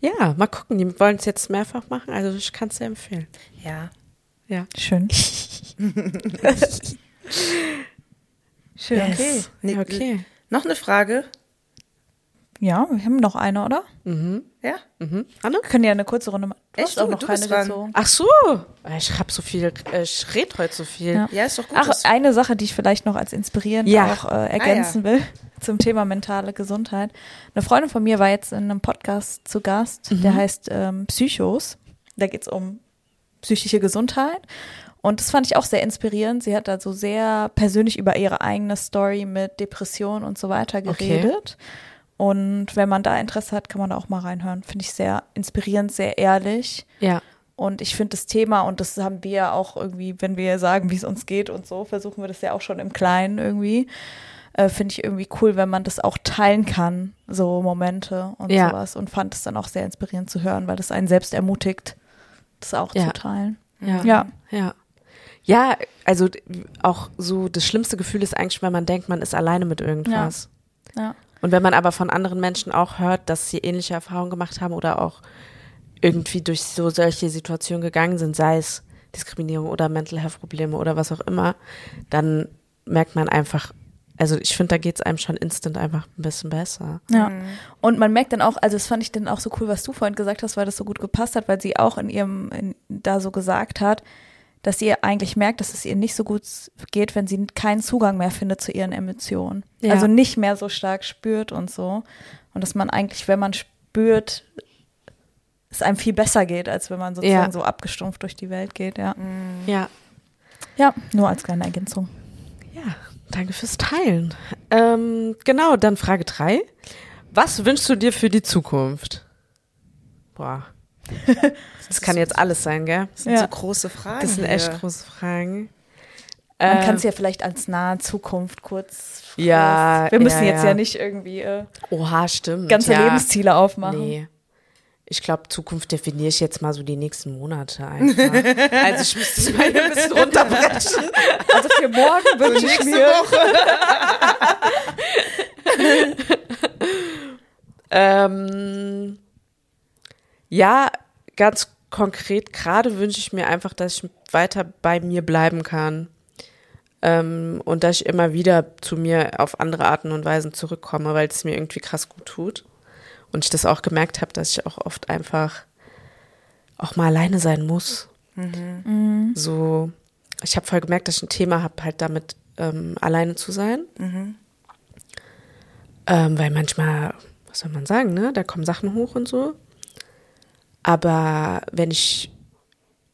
Ja, mal gucken. Die wollen es jetzt mehrfach machen. Also ich kann es sehr empfehlen. Ja. Ja. Schön. Schön. Okay. Nee, Ja, okay. Noch eine Frage? Ja, wir haben noch eine, oder? Ja? Mhm. Anne? Wir können ja eine kurze Runde machen. Du Echt? hast auch Du- noch keine gezogen. Ach so. Ich hab so viel, äh, ich red heute so viel. Ja. Ja, ist doch gut. Ach, eine Sache, die ich vielleicht noch als inspirierend Ja. auch äh, ergänzen will zum Thema mentale Gesundheit. Eine Freundin von mir war jetzt in einem Podcast zu Gast, der heißt ähm, Psychos. Da geht's um psychische Gesundheit. Und das fand ich auch sehr inspirierend. Sie hat da so sehr persönlich über ihre eigene Story mit Depression und so weiter Okay. geredet. Und wenn man da Interesse hat, kann man da auch mal reinhören. Finde ich sehr inspirierend, sehr ehrlich. Ja. Und ich finde das Thema, und das haben wir ja auch irgendwie, wenn wir sagen, wie es uns geht und so, versuchen wir das ja auch schon im Kleinen irgendwie. Äh, finde ich irgendwie cool, wenn man das auch teilen kann, so Momente und Ja. sowas. Und fand es dann auch sehr inspirierend zu hören, weil das einen selbst ermutigt, das auch Ja. zu teilen. Ja. Ja. Ja. Ja, also auch so das schlimmste Gefühl ist eigentlich, wenn man denkt, man ist alleine mit irgendwas. Ja. Und wenn man aber von anderen Menschen auch hört, dass sie ähnliche Erfahrungen gemacht haben oder auch irgendwie durch so solche Situationen gegangen sind, sei es Diskriminierung oder Mental Health Probleme oder was auch immer, dann merkt man einfach, also ich finde, da geht es einem schon instant einfach ein bisschen besser. Ja. Und man merkt dann auch, also das fand ich dann auch so cool, was du vorhin gesagt hast, weil das so gut gepasst hat, weil sie auch in ihrem, in, da so gesagt hat, dass ihr eigentlich merkt, dass es ihr nicht so gut geht, wenn sie keinen Zugang mehr findet zu ihren Emotionen. Ja. Also nicht mehr so stark spürt und so. Und dass man eigentlich, wenn man spürt, es einem viel besser geht, als wenn man sozusagen Ja. so abgestumpft durch die Welt geht, ja. Ja. Ja, nur als kleine Ergänzung. Ja, danke fürs Teilen. Ähm, genau, dann Frage drei. Was wünschst du dir für die Zukunft? Boah. Das kann jetzt alles sein, gell? Das sind Ja. so große Fragen. Das sind hier. echt große Fragen. Man Ähm, kann es ja vielleicht als nahe Zukunft kurz. Ja, Wir müssen ja, jetzt ja. ja nicht irgendwie äh, Oha, stimmt. ganze ja. Lebensziele aufmachen. Nee. Ich glaube, Zukunft definiere ich jetzt mal so die nächsten Monate einfach. also ich müsste es mal hier ein bisschen runterbrechen. Also für morgen wünsche ich mir. Ähm, ja, ganz konkret, gerade wünsche ich mir einfach, dass ich weiter bei mir bleiben kann. Ähm, und dass ich immer wieder zu mir auf andere Arten und Weisen zurückkomme, weil es mir irgendwie krass gut tut. Und ich das auch gemerkt habe, dass ich auch oft einfach auch mal alleine sein muss. So, ich habe voll gemerkt, dass ich ein Thema habe, halt damit ähm, alleine zu sein. Ähm, weil manchmal, was soll man sagen, ne? Da kommen Sachen hoch und so. Aber wenn ich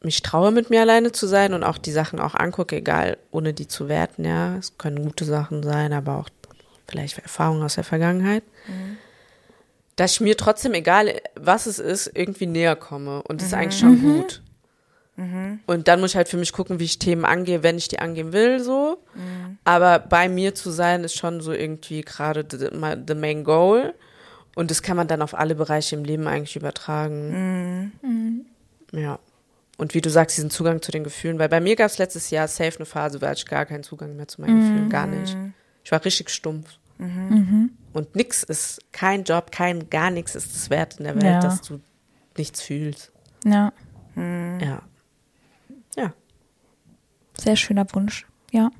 mich traue, mit mir alleine zu sein und auch die Sachen auch angucke, egal, ohne die zu werten, ja, es können gute Sachen sein, aber auch vielleicht Erfahrungen aus der Vergangenheit, dass ich mir trotzdem, egal was es ist, irgendwie näher komme. Und das ist eigentlich schon gut. Und dann muss ich halt für mich gucken, wie ich Themen angehe, wenn ich die angehen will, so. Aber bei mir zu sein, ist schon so irgendwie gerade the, the main goal. Und das kann man dann auf alle Bereiche im Leben eigentlich übertragen. Ja. Und wie du sagst, diesen Zugang zu den Gefühlen, weil bei mir gab es letztes Jahr safe eine Phase, da hatte ich gar keinen Zugang mehr zu meinen Gefühlen, gar nicht. Ich war richtig stumpf. Und nix ist, kein Job, kein gar nichts ist es wert in der Welt, Ja. dass du nichts fühlst. Ja, Ja. Ja. sehr schöner Wunsch. Ja.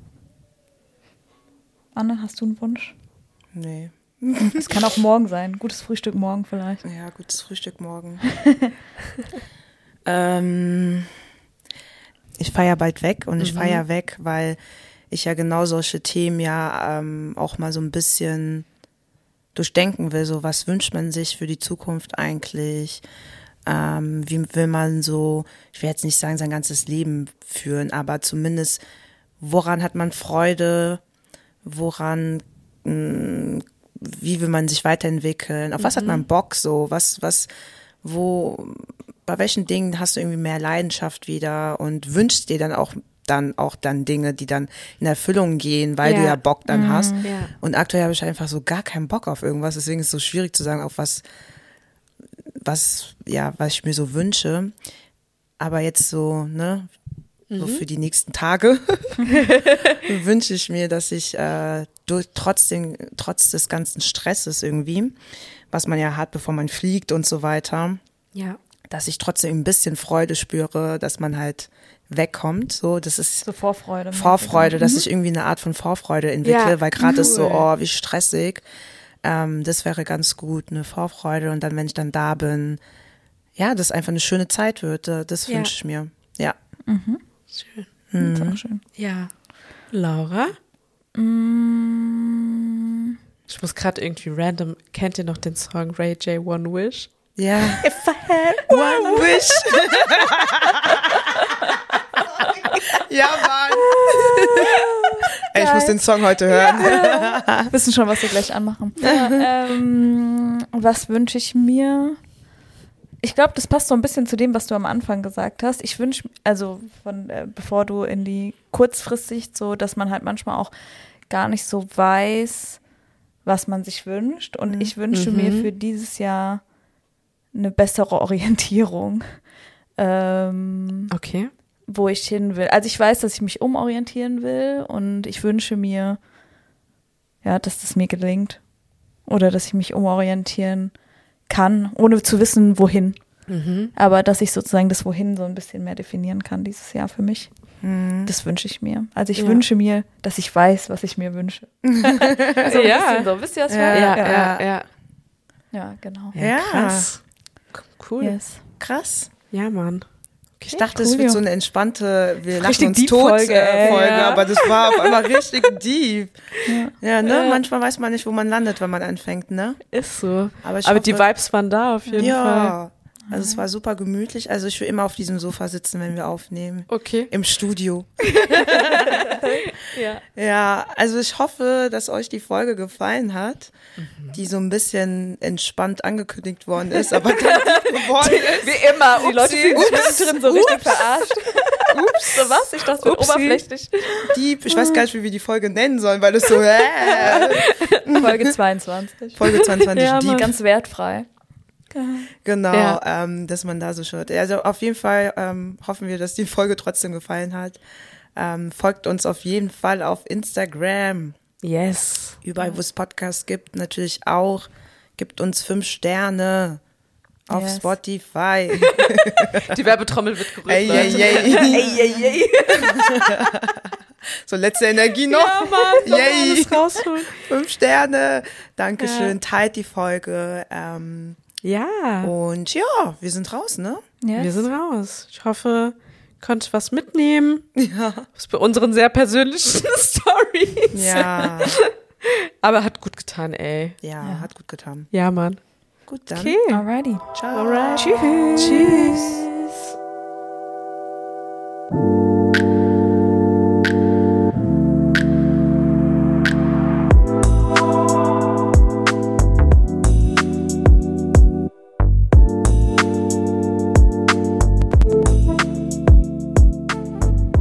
Anne, hast du einen Wunsch? Nee. Es kann auch morgen sein. Gutes Frühstück morgen vielleicht. Ja, gutes Frühstück morgen. ähm, ich fahre ja bald weg und ich fahre ja weg, weil ich ja genau solche Themen ja ähm, auch mal so ein bisschen durchdenken will. So, was wünscht man sich für die Zukunft eigentlich? Ähm, wie will man so, ich will jetzt nicht sagen, sein ganzes Leben führen, aber zumindest, woran hat man Freude? Woran mh, wie will man sich weiterentwickeln? Auf was hat man Bock so? Was, was, wo, bei welchen Dingen hast du irgendwie mehr Leidenschaft wieder und wünschst dir dann auch dann auch dann Dinge, die dann in Erfüllung gehen, weil du Ja. ja Bock dann hast. Ja. Und aktuell habe ich einfach so gar keinen Bock auf irgendwas, deswegen ist es so schwierig zu sagen, auf was, was, ja, was ich mir so wünsche. Aber jetzt so, ne, so für die nächsten Tage wünsche ich mir, dass ich äh, durch, trotzdem, trotz des ganzen Stresses irgendwie, was man ja hat, bevor man fliegt und so weiter, Ja. dass ich trotzdem ein bisschen Freude spüre, dass man halt wegkommt. So, das ist So Vorfreude. Vorfreude, dass ich irgendwie eine Art von Vorfreude entwickle, Ja, weil gerade ist so, cool. oh, wie stressig. Ähm, das wäre ganz gut, eine Vorfreude. Und dann, wenn ich dann da bin, ja, dass einfach eine schöne Zeit wird. äh, Das Ja. wünsche ich mir. Ja. Schön. Das ist auch schön. Ja. Laura? Mm, Ich muss gerade irgendwie random, kennt ihr noch den Song Ray J One Wish? Ja. If I had One wish. Ja, Mann. Ey, ich muss den Song heute hören. Wissen schon, was wir gleich anmachen. ähm, was wünsche ich mir? Ich glaube, das passt so ein bisschen zu dem, was du am Anfang gesagt hast. Ich wünsche, also von äh, bevor du in die Kurzfristsicht so, dass man halt manchmal auch gar nicht so weiß, was man sich wünscht. Und ich wünsche mir für dieses Jahr eine bessere Orientierung, ähm, Okay. wo ich hin will. Also ich weiß, dass ich mich umorientieren will und ich wünsche mir, ja, dass das mir gelingt. Oder dass ich mich umorientieren kann, ohne zu wissen, wohin. Aber dass ich sozusagen das Wohin so ein bisschen mehr definieren kann dieses Jahr für mich. Das wünsche ich mir. Also ich Ja. wünsche mir, dass ich weiß, was ich mir wünsche. so ein Ja. bisschen so. Wisst ihr, was ich Ja, meine? Ja, ja, ja. Ja, genau. Ja. Krass. Cool. Yes. Krass. Ja, Mann. Ich dachte, cool, es wird ja. so eine entspannte, wir lachen Richtig uns deep tot Folge, äh. Folge, Ja. aber das war auf einmal richtig deep. Ja, ne? Ja. Manchmal weiß man nicht, wo man landet, wenn man anfängt, ne? Ist so. Aber Aber die hoffe- Vibes waren da auf jeden Fall. Also es war super gemütlich. Also ich will immer auf diesem Sofa sitzen, wenn wir aufnehmen. Okay. Im Studio. Ja. Ja, also ich hoffe, dass euch die Folge gefallen hat, Mhm. die so ein bisschen entspannt angekündigt worden ist, aber dann geworden ist. Wie immer. Die Leute Upsi. fühlen sich Ups. mittendrin so richtig verarscht. Ups, so was? Ich dachte, Upsi. oberflächlich. Deep. Ich weiß gar nicht, wie wir die Folge nennen sollen, weil es so äh, Folge 22. Folge 22 Ja. Mann. Ganz wertfrei. Genau, Ja. ähm, dass man da so schaut. Also auf jeden Fall ähm, hoffen wir, dass die Folge trotzdem gefallen hat. Ähm, folgt uns auf jeden Fall auf Instagram, Yes. überall wo es Podcasts gibt, natürlich auch. Gibt uns fünf Sterne auf Yes. Spotify. Die Werbetrommel wird gerührt. ey, ey, Leute. ey. ey, ey. So letzte Energie noch. Ja, Mann. Yay. alles rausholen. Fünf Sterne. Dankeschön. Teilt die Folge. Ähm, Ja. und ja, wir sind raus, ne? Yes. Wir sind raus. Ich hoffe, ihr konntet was mitnehmen. Ja. Was bei unseren sehr persönlichen Stories. Ja. Aber hat gut getan, ey. Ja, hat gut getan. Ja, Mann. Gut, dann. Okay. Alrighty. Ciao. Alright. Tschüss. Tschüss.